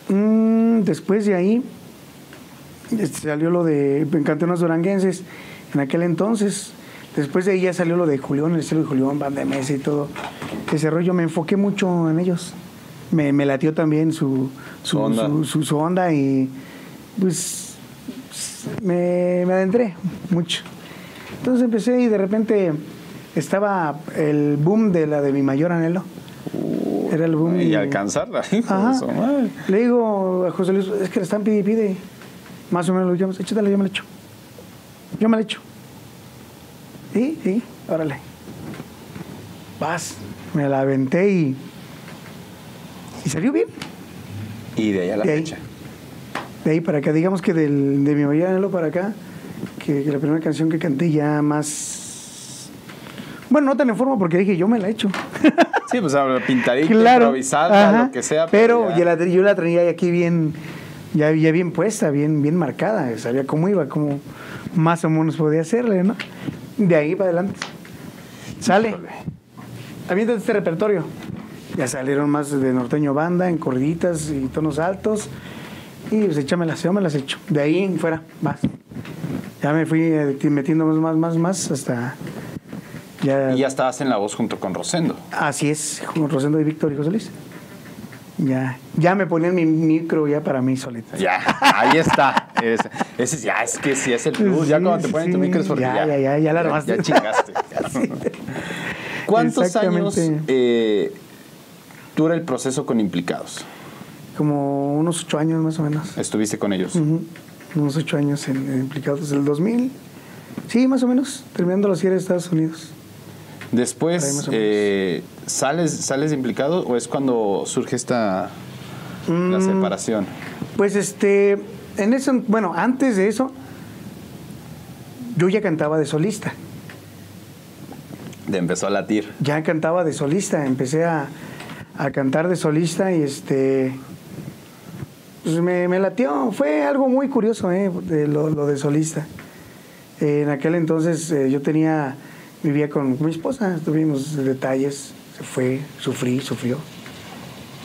Mm, después de ahí este, salió lo de Cantonas Duranguenses en aquel entonces. Después de ahí ya salió lo de Julián, el estilo de Julián, Banda de Mesa y todo. Ese rollo me enfoqué mucho en ellos. Me, me latió también su, su, Su onda. su- su- onda y pues me, me adentré mucho. Entonces empecé y de repente estaba el boom de la de mi mayor anhelo. Era el boom. Y alcanzarla. Le digo a José Luis, es que le están pide y pide. Más o menos lo llamas, échatela, yo me la echo. Yo me la echo. Sí, sí, órale. Vas. Me la aventé y. Y salió bien. Y de ahí a la De ahí. fecha. De ahí para acá, digamos que del, de mi anhelo para acá, que, que la primera canción que canté ya más. Bueno, no tan en forma porque dije, yo me la echo. Sí, pues pintadita, claro. improvisada, Ajá. lo que sea. Pero ya- yo, la, yo la traía aquí bien, ya, ya bien puesta, bien, bien marcada. Sabía cómo iba, cómo más o menos podía hacerle, ¿no? De ahí para adelante. Sale. Aviéntate este repertorio. Ya salieron más de norteño banda, en corditas y tonos altos. Y pues échamelas, yo me las echo. De ahí en fuera, más. Ya me fui eh, metiendo más, más, más, más hasta... Ya, Y ya estabas en la voz junto con Rosendo. Así es, con Rosendo y Víctor y José Luis. Ya, ya me ponían mi micro ya para mí solita. Ya, ahí está. Ese, ese ya es que sí es el plus. ya Sí, cuando te ponen tu sí, micro es porque ya, ya, ya, ya, ya la ya, armaste. chingaste. ¿Cuántos años eh, dura el proceso con implicados? Como unos ocho años más o menos. Estuviste con ellos. Unos ocho años en, en implicados desde el 2000. Sí, más o menos, terminando la serie de Estados Unidos. Después, eh, ¿sales, ¿sales de implicado o es cuando surge esta la Mm. separación? Pues este, en eso, bueno, antes de eso, yo ya cantaba de solista. De empezó a latir. Ya cantaba de solista, empecé a, a cantar de solista y este, pues me, me latió. Fue algo muy curioso, eh, de lo, lo de solista. en aquel entonces eh, yo tenía, vivía con, mi esposa, tuvimos detalles, se fue, sufrí, sufrió.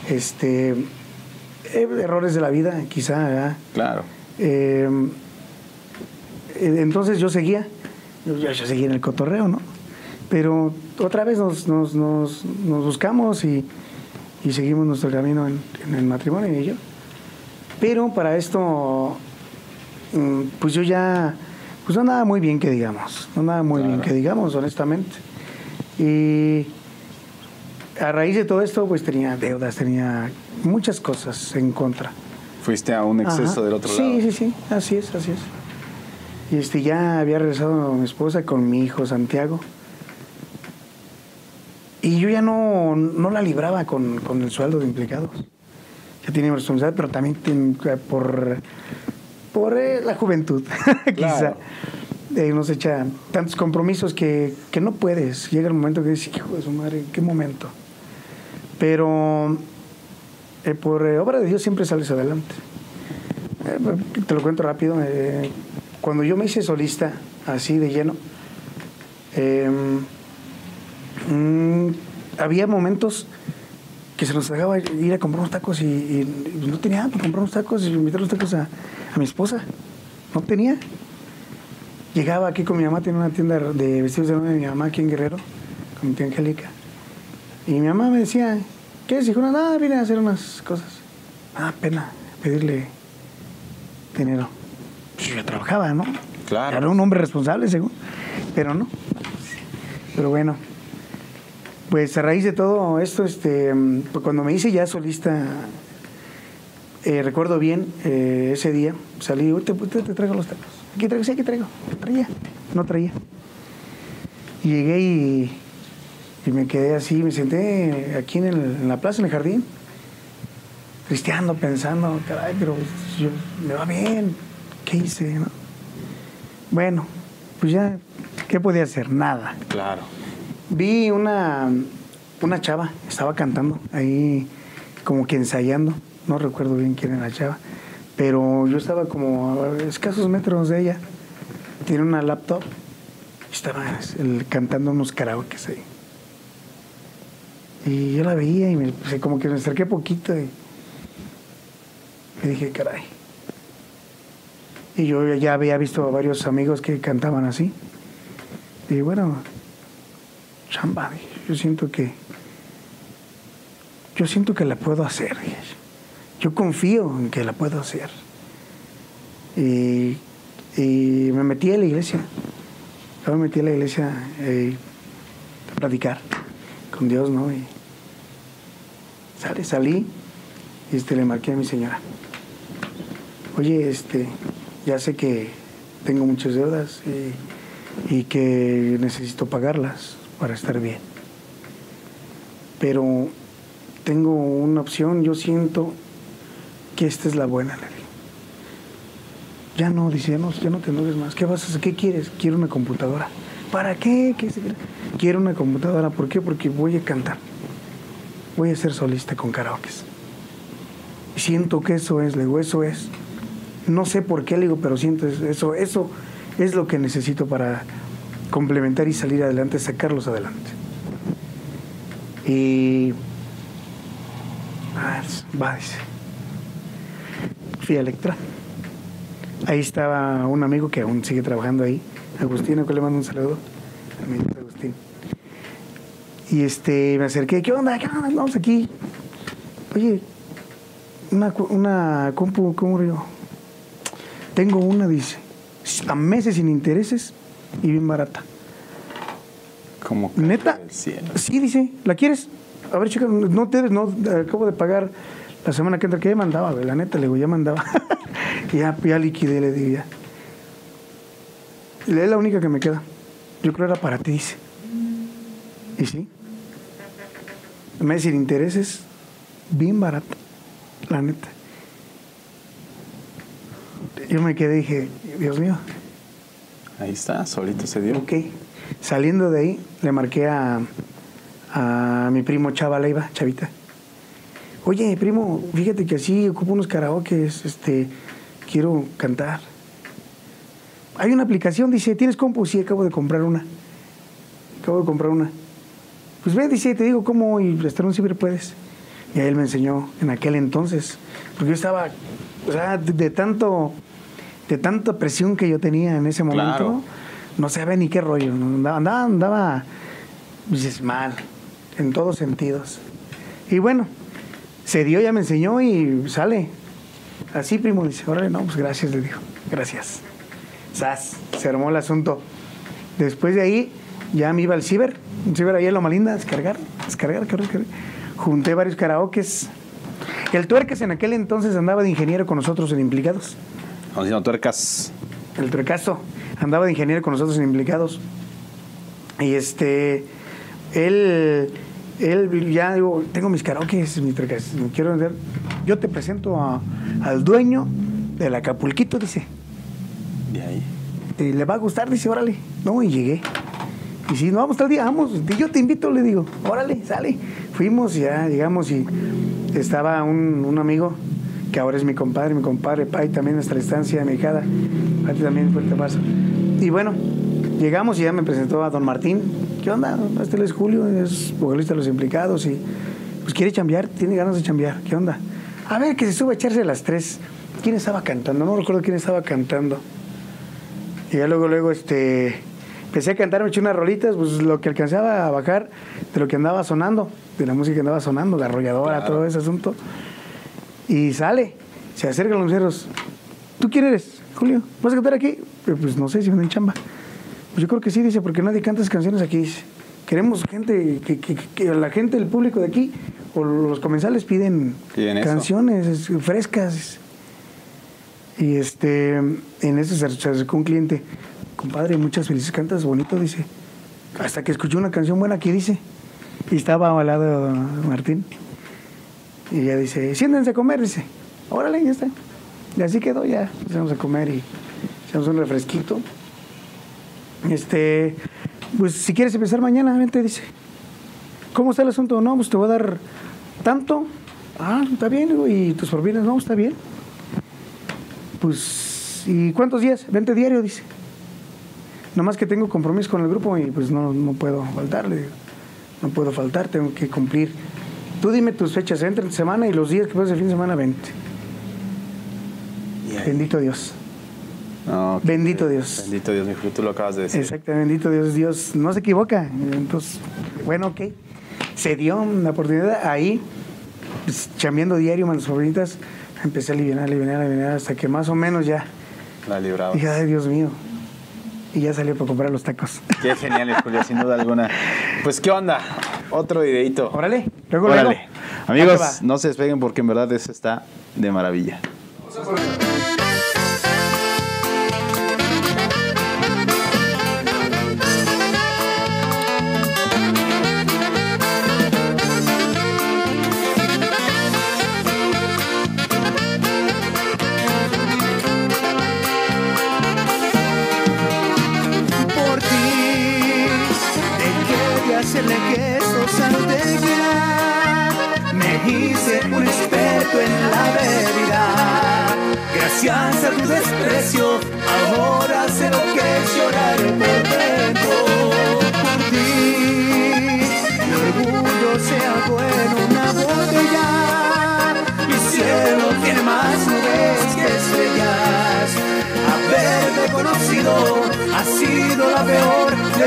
Este, eh, errores de la vida, quizá, ¿verdad? Claro. Eh, entonces yo seguía, yo, yo seguía en el cotorreo, ¿no? Pero otra vez nos, nos, nos, nos buscamos y, y seguimos nuestro camino en, en el matrimonio y yo. Pero para esto, mm, pues yo ya, pues no andaba muy bien que digamos, no andaba muy bien Claro. que digamos, honestamente. Y a raíz de todo esto, pues tenía deudas, tenía muchas cosas en contra. Fuiste a un exceso Ajá. del otro sí, lado. Sí, sí, así es, así es. Y este, ya había regresado mi esposa con mi hijo Santiago. Y yo ya no, no la libraba con, con el sueldo de implicados. Ya tenía responsabilidad, pero también ten- por, por eh, la juventud, quizá. Claro. Eh, nos echa tantos compromisos que, que no puedes. Llega el momento que dices, hijo de su madre, ¿en qué momento? Pero eh, por eh, obra de Dios siempre sales adelante. Eh, te lo cuento rápido. eh, cuando yo me hice solista, así de lleno, eh, mm, había momentos que se nos dejaba ir a comprar unos tacos y, y no tenía para comprar unos tacos y invitar los tacos a, a mi esposa. No tenía. Llegaba aquí con mi mamá, tenía una tienda de vestidos de novia de mi mamá aquí en Guerrero, con mi tía Angélica. Y mi mamá me decía, ¿qué es, hijo? Nada, vine a hacer unas cosas. Ah, pena pedirle dinero. Pues yo trabajaba, ¿no? Claro. Era un hombre responsable, según. Pero no. Pero bueno. Pues a raíz de todo esto, este, pues cuando me hice ya solista, eh, recuerdo bien eh, ese día, salí, "Uy, te, te- te traigo los tacos. Aquí traigo, sí, aquí traigo. Traía, no traía. Y llegué y, me quedé así, me senté aquí en, el- en la plaza, en el jardín, tristeando, pensando, caray, pero yo, me va bien, ¿qué hice? no? Bueno, pues ya, ¿qué podía hacer? Nada. Claro. Vi una, una chava, estaba cantando ahí como que ensayando, no recuerdo bien quién era la chava, pero yo estaba como a escasos metros de ella, tiene una laptop, y estaba cantando unos karaokes ahí. Y yo la veía y me, pues, como que me acerqué poquito y me dije, caray. Y yo ya había visto a varios amigos que cantaban así. Y bueno, chamba, yo siento que yo siento que la puedo hacer. yo. Confío en que la puedo hacer. Y, y me metí a la iglesia. Yo me metí a la iglesia eh, a platicar con Dios, ¿no? Y sale, salí y este, le marqué a mi señora. Oye, este, ya sé que tengo muchas deudas y que necesito pagarlas para estar bien. Pero tengo una opción, yo siento que esta es la buena, le. Ya no, dice, ya no, ya no te enojes más. ¿Qué vas a hacer? ¿Qué quieres? Quiero una computadora. ¿Para qué? ¿Qué se- Quiero una computadora. ¿Por qué? Porque voy a cantar. Voy a ser solista con karaokes. Siento que eso es, le digo, eso es. No sé por qué le digo, pero siento eso, eso es lo que necesito para complementar y salir adelante, sacarlos adelante. Y ah, va, dice. Fui a Electra. ahí estaba un amigo que aún sigue trabajando ahí, Agustín, que le mando un saludo. Agustín. Y este, me acerqué, ¿qué onda? ¿Qué onda? Vamos aquí. Oye, una, una compu, ¿cómo digo? Tengo una, dice, a meses sin intereses y bien barata. Como ¿Neta? Sí, dice, ¿la quieres? A ver, chica, no te no, acabo de pagar la semana que entra, que ya mandaba, la neta, le digo, ya mandaba. ya, ya liquidé, le digo, ya. Es la única que me queda. Yo creo era para ti, dice. Y sí. Me sin intereses, bien barato, la neta. Yo me quedé y dije, Dios mío, Ahí está, solito se dio. Ok. Saliendo de ahí, le marqué a, a mi primo Chava Leiva, Chavita. Oye, primo, fíjate que así ocupo unos karaokes, este, quiero cantar. Hay una aplicación, dice, ¿tienes compu? Sí, acabo de comprar una. Acabo de comprar una. Pues ve, dice, te digo cómo y estar un ciber puedes. Y ahí él me enseñó en aquel entonces. Porque yo estaba, o sea, de, de tanto, de tanta presión que yo tenía en ese momento, Claro. no sabía ni qué rollo. Andaba, andaba, andaba dices, mal, en todos sentidos. Y bueno, se dio, ya me enseñó y sale. Así, primo, dice, órale, no, pues gracias, le dijo, gracias. Sas, se armó el asunto. Después de ahí, ya me iba al ciber, un ciber ahí en Loma Linda, a descargar, descargar, descargar. Junté varios karaokes. El tuercas en aquel entonces andaba de ingeniero con nosotros en Implicados. Haciendo tuercas. El tuercazo andaba de ingeniero con nosotros en Implicados. Y este, él, él ya digo, tengo mis karaokes, mi tuercas, me quiero vender. Yo te presento a- al dueño del Acapulquito, dice. De ahí. "¿Te- ¿Le va a gustar? Dice, órale. No, y llegué. Y si no vamos tal día, vamos. Y Yo te invito, le digo, órale, sale. Fuimos, ya llegamos y estaba un, un amigo que ahora es mi compadre, mi compadre Pai, también nuestra estancia, mi hijada. Pai también fuerte abrazo. Y bueno, llegamos y ya me presentó a don Martín. ¿Qué onda? Este es Julio, es vocalista de los implicados y pues quiere chambear, tiene ganas de chambear. ¿Qué onda? A ver, que se suba a echarse a las tres. ¿Quién estaba cantando? No recuerdo quién estaba cantando. Y ya luego, luego, este, empecé a cantar, me eché unas rolitas, pues lo que alcanzaba a bajar de lo que andaba sonando, de la música que andaba sonando, la arrolladora, Claro. todo ese asunto. Y sale, se acercan los cerros. ¿Tú quién eres, Julio? ¿Vas a cantar aquí? "Eh, Pues no sé si venden chamba. Pues yo creo que sí, dice, porque nadie canta esas canciones aquí, dice. Queremos gente, que, que- que la gente, el público de aquí, o los comensales piden, eso. canciones es- frescas. Y este, en eso se, acercó un cliente. Compadre, muchas felices cantas bonito, dice. Hasta que escuchó una canción buena que dice. Y estaba al lado Martín. Y ella dice, siéntense a comer, dice. Órale, ya está. Y así quedó, ya. Empezamos a comer y echamos un refresquito. Este, pues si quieres empezar mañana, vente, dice. ¿Cómo está el asunto? No, pues te voy a dar tanto. Ah, está bien, y tus propinas, no, está bien. Pues, ¿y cuántos días? Vente diario, dice. Nomás que tengo compromiso con el grupo y pues no, no puedo faltar, le digo. No puedo faltar, tengo que cumplir. Tú dime tus fechas, entra en semana y los días que pases el fin de semana, vente. Bendito Dios. No, Bendito Dios. Bendito Dios, mi hijo, tú lo acabas de decir. Exactamente, bendito Dios, Dios no se equivoca. Entonces, bueno, ok. Se dio una oportunidad ahí, pues, chambeando diario las sobrinitas, empecé a aliviar, aliviar, aliviar, hasta que más o menos ya La libraba. dije, ay, Dios mío. Y ya salió para comprar los tacos. Qué genial, Julio, sin duda alguna. Pues, ¿qué onda? Otro videito. Órale, luego, Órale. luego. Amigos, no se despeguen porque en verdad eso está de maravilla.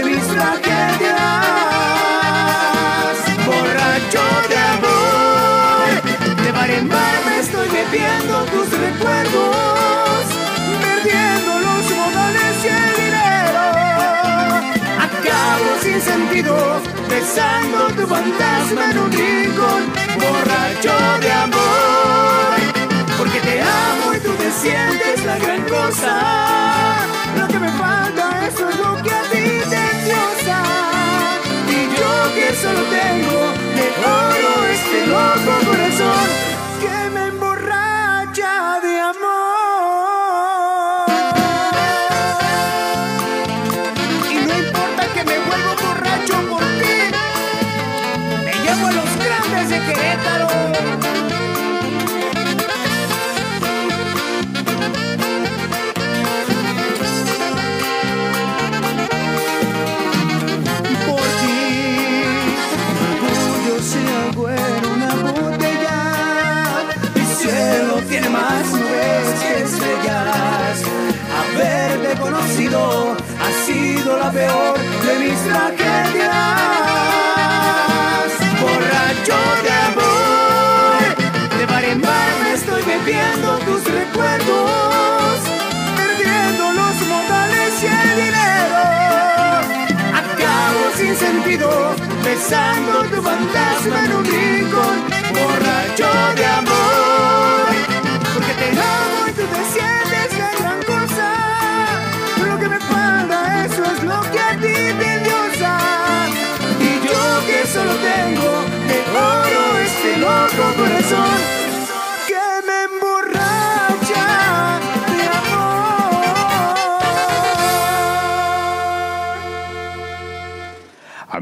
vista que te borracho de amor. De bar en bar me estoy bebiendo tus recuerdos, perdiendo los modales y el dinero. Acabo sin sentido, besando tu fantasma en un rincón, borracho de amor. Porque te amo y tú te sientes la gran cosa. Lo que me falta, eso es lo que solo tengo de oro este loco corazón que me tragedias. Borracho de amor, de bar en bar me estoy bebiendo tus recuerdos. Perdiendo los modales y el dinero acabo sin sentido, besando tu fantasma en un rincón,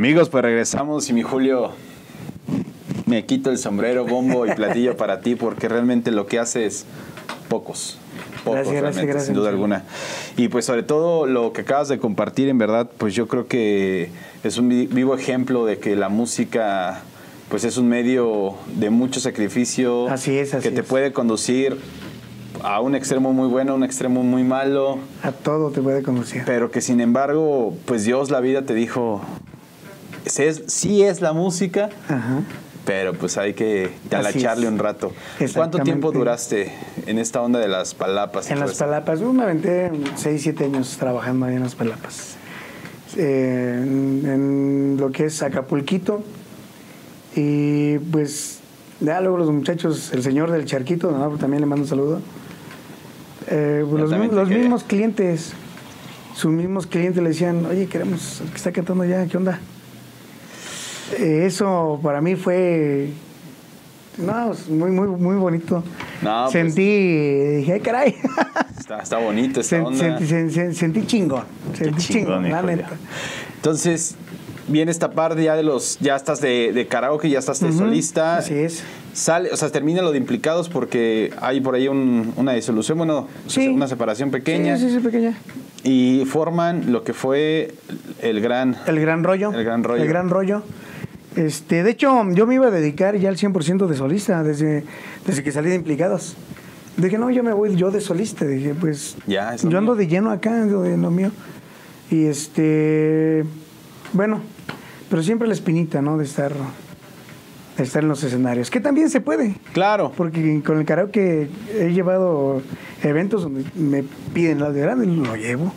Amigos, pues regresamos y mi Julio me quito el sombrero, bombo y platillo para ti porque realmente lo que haces pocos. Pocos Gracias, gracias, realmente, gracias, sin duda alguna. Y pues sobre todo lo que acabas de compartir, en verdad, pues yo creo que es un vi- vivo ejemplo de que la música pues es un medio de mucho sacrificio Así es, así que te es. puede conducir a un extremo muy bueno, a un extremo muy malo, A todo te puede conocer. pero que sin embargo, pues Dios la vida te dijo, es, sí es la música, Ajá. pero pues hay que talacharle un rato. ¿Cuánto tiempo duraste en esta onda de las palapas? En las palapas, uh, me aventé 6, 7 años trabajando ahí en las palapas. Eh, en, en lo que es Acapulquito. Y pues, ya luego los muchachos, el señor del charquito, ¿no? también le mando un saludo. Eh, pues, Yo los, los mismos clientes, sus mismos clientes le decían, oye, queremos, el que está cantando ya, ¿qué onda? Eh, eso para mí fue, no, muy, muy, muy bonito. No, pues- Sentí, dije, ay, caray. Está, está bonito esta onda. sentí, sen- sen- sentí chingón. Sentí chingón, la híjole. neta. Entonces, viene esta parte ya de los, ya estás de, de karaoke, ya estás de solista. así es. Sale, o sea, termina lo de implicados porque hay por ahí un- una disolución, bueno, Sí. una separación pequeña. Sí, sí, sí, pequeña. Y forman lo que fue el gran... El gran rollo. El gran rollo. El gran rollo. Este, de hecho, yo me iba a dedicar ya al 100% de solista desde, desde que salí de implicados. Dije, no, yo me voy yo de solista. Dije, pues, Ya, yo ando de lleno acá, ando de lo mío. Y este, bueno, pero siempre la espinita, ¿no? De estar, de estar en los escenarios. Que también se puede. Claro. Porque con el karaoke he llevado eventos donde me piden la de grande lo llevo.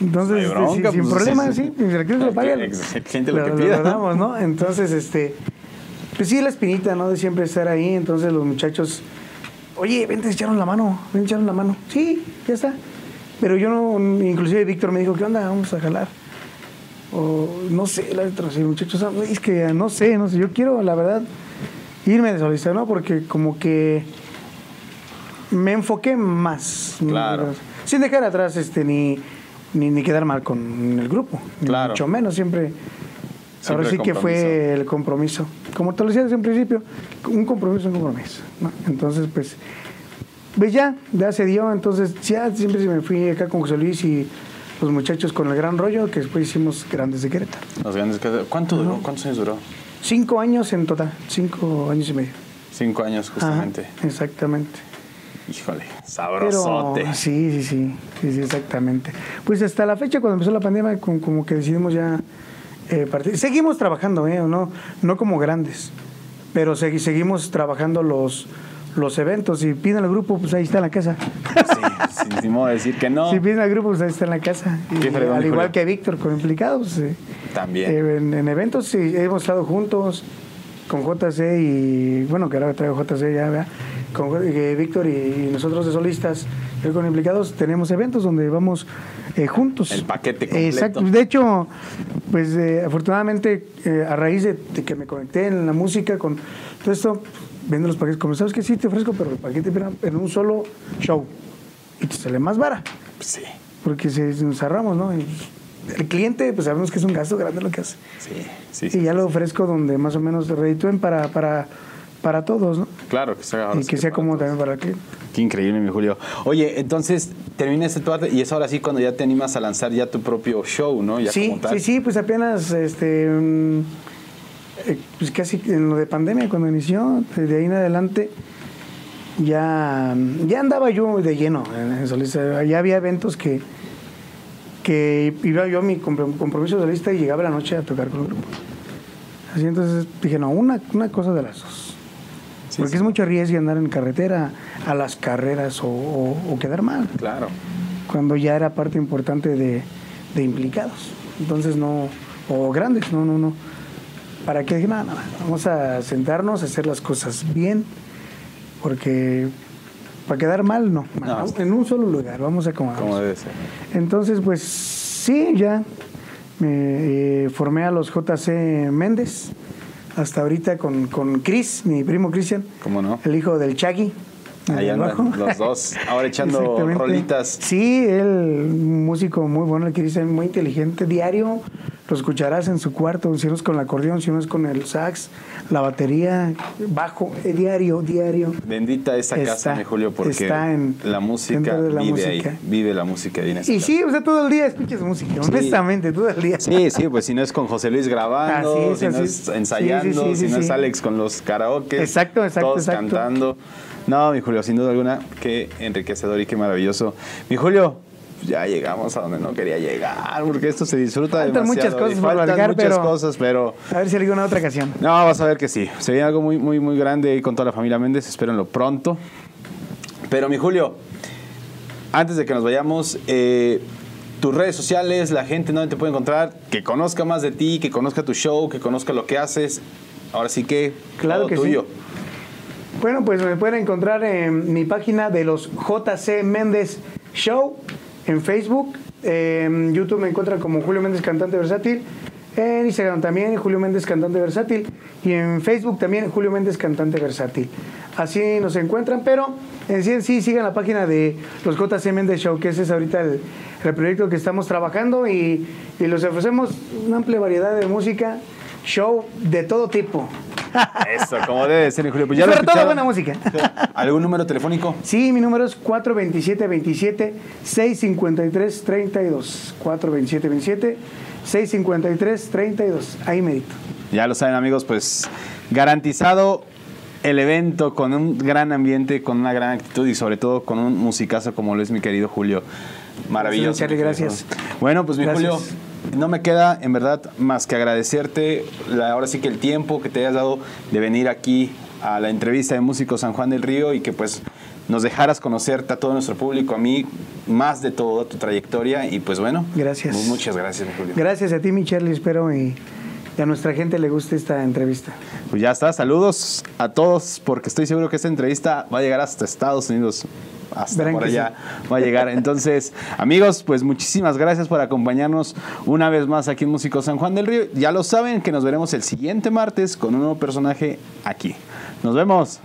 Entonces, este, bronca, sin, sin pues, problema, sí, sí, el cliente lo paga. El cliente lo que pida, ¿no? damos, ¿no? Entonces, este, pues sí, la espinita, ¿no? De siempre estar ahí. Entonces los muchachos, oye, vente, echaron la mano, vente, echaron la mano. Sí, ya está. Pero yo no, inclusive Víctor me dijo, ¿qué onda? Vamos a jalar. O no sé, la otra, sí, muchachos, ah, es que no sé, no sé, yo quiero, la verdad, irme de solista, ¿no? Porque como que me enfoqué más. Claro. Sin dejar atrás este ni, ni, ni quedar mal con el grupo. ni. Mucho menos, siempre. Siempre ahora sí que fue el compromiso. Como te lo decía desde un principio, un compromiso es un compromiso. ¿no? Entonces, pues, pues ya, ya se dio. Entonces, ya siempre me fui acá con José Luis y los muchachos con el gran rollo, que después hicimos Grandes de Querétaro. Los grandes que- ¿Cuánto duró? ¿Cuántos años duró? Cinco años en total, cinco años y medio. Cinco años, justamente. Ajá, exactamente. Híjole, Pero sabrosote. sí, sí, sí, sí, sí, exactamente. Pues hasta la fecha, cuando empezó la pandemia, como, como que decidimos ya eh, partir. Seguimos trabajando, ¿eh? No, no como grandes, pero segui- seguimos trabajando los, los eventos. Si piden al grupo, pues ahí está en la casa. Sí, sin, sin modo de decir que no. Si piden al grupo, pues ahí está en la casa. Y Qué fregón, al igual que Víctor, con implicados, eh, También. Eh, en, en eventos sí, hemos estado juntos con JC y, bueno, que ahora traigo JC ya, ¿verdad? Con eh, Víctor y, y nosotros de solistas, yo con implicados, tenemos eventos donde vamos eh, juntos. El paquete completo. Exacto. De hecho, pues eh, afortunadamente, eh, a raíz de, de que me conecté en la música con todo esto, viendo los paquetes, como sabes que sí te ofrezco, pero el paquete era en un solo show. Y te sale más vara Sí, porque se, nos cerramos, ¿no? Y el cliente, pues sabemos que es un gasto grande lo que hace. sí, sí. sí. Y ya lo ofrezco donde más o menos reditúen para, para, para todos, ¿no? Claro, que sea, Y que sea todos. también para el cliente. Qué increíble, mi Julio. Oye, entonces termina este tu arte y es ahora sí cuando ya te animas a lanzar ya tu propio show, ¿no? Ya Sí, como tal. sí, sí, pues apenas, este, mm, eh, pues casi en lo de pandemia cuando inició, de ahí en adelante, ya, ya andaba yo de lleno en, solista. Ya había eventos que, que iba yo a mi compro- compromiso de solista y llegaba la noche a tocar con el grupo. Así entonces dije, no, una, una cosa de las dos. Sí, Porque sí. es mucho riesgo andar en carretera a las carreras o, o- o quedar mal Claro. cuando ya era parte importante de, de implicados. Entonces no, o grandes, no, no, no. ¿Para qué? Nada, nada, vamos a sentarnos, a hacer las cosas bien, porque para quedar mal, no. No. En un solo lugar, vamos a Como acomodarnos. debe ser. Entonces, pues sí, ya me eh, formé a los JC Méndez, hasta ahorita con, con Chris, mi primo Cristian, ¿Cómo no? el hijo del Chagui. Ahí andan bajo. los dos, ahora echando rolitas. Sí, él, un músico muy bueno, el que dice muy inteligente, diario. Lo escucharás en su cuarto, si no es con el acordeón, si no es con el sax, la batería, bajo, eh, diario, diario. Bendita esa casa, mi Julio, porque está en- la música de la vive música. ahí, vive la música ahí en esa Y casa. sí, o sea, todo el día escuchas música, honestamente, todo el día. Sí, sí, pues si no es con José Luis grabando, Así es, si no es es. ensayando, Sí, sí, sí, si no es. Alex con los karaoke. Exacto, exacto, Todos exacto. cantando. No, mi Julio, sin duda alguna, qué enriquecedor y qué maravilloso. Mi Julio, ya llegamos a donde no quería llegar, porque esto se disfruta Faltan demasiado. muchas cosas faltan muchas pero- cosas, pero... A ver si alguna otra ocasión. No, vas a ver que sí. Se viene algo muy, muy, muy grande ahí con toda la familia Méndez. Espérenlo pronto. Pero, mi Julio, antes de que nos vayamos, eh, tus redes sociales, la gente donde te puede encontrar, que conozca más de ti, que conozca tu show, que conozca lo que haces. Ahora sí que, Claro todo que sí. Bueno, pues me pueden encontrar en mi página de los JC Méndez Show en Facebook. En YouTube me encuentran como Julio Méndez Cantante Versátil. En Instagram también Julio Méndez Cantante Versátil. Y en Facebook también Julio Méndez Cantante Versátil. Así nos encuentran, pero en sí en sí sigan la página de los JC Méndez Show, que ese es ahorita el, el proyecto que estamos trabajando y, y les ofrecemos una amplia variedad de música, show de todo tipo. Eso, como debe ser, Julio. Pues ya lo sobre todo buena música. ¿Algún número telefónico? Sí, mi número es 427-27-653-32. 427-27-653-32. Ahí medito. Ya lo saben amigos, pues garantizado el evento con un gran ambiente, con una gran actitud y sobre todo con un musicazo como lo es mi querido Julio. Maravilloso. Charlie, gracias. Julio. Bueno, pues mi Gracias. Julio, no me queda en verdad más que agradecerte la- ahora sí que el tiempo que te hayas dado de venir aquí a la entrevista de Músicos San Juan del Río y que pues nos dejaras conocerte a todo nuestro público, a mí, más de toda tu trayectoria y pues bueno. Gracias. mu- Muchas gracias, Julio. Gracias a ti, mi Charlie. Espero y, y a nuestra gente le guste esta entrevista. Pues ya está, saludos a todos, porque estoy seguro que esta entrevista va a llegar hasta Estados Unidos. Hasta Verán por allá va a llegar. Entonces, amigos, pues muchísimas gracias por acompañarnos una vez más aquí en Músico San Juan del Río. Ya lo saben que nos veremos el siguiente martes con un nuevo personaje aquí. Nos vemos.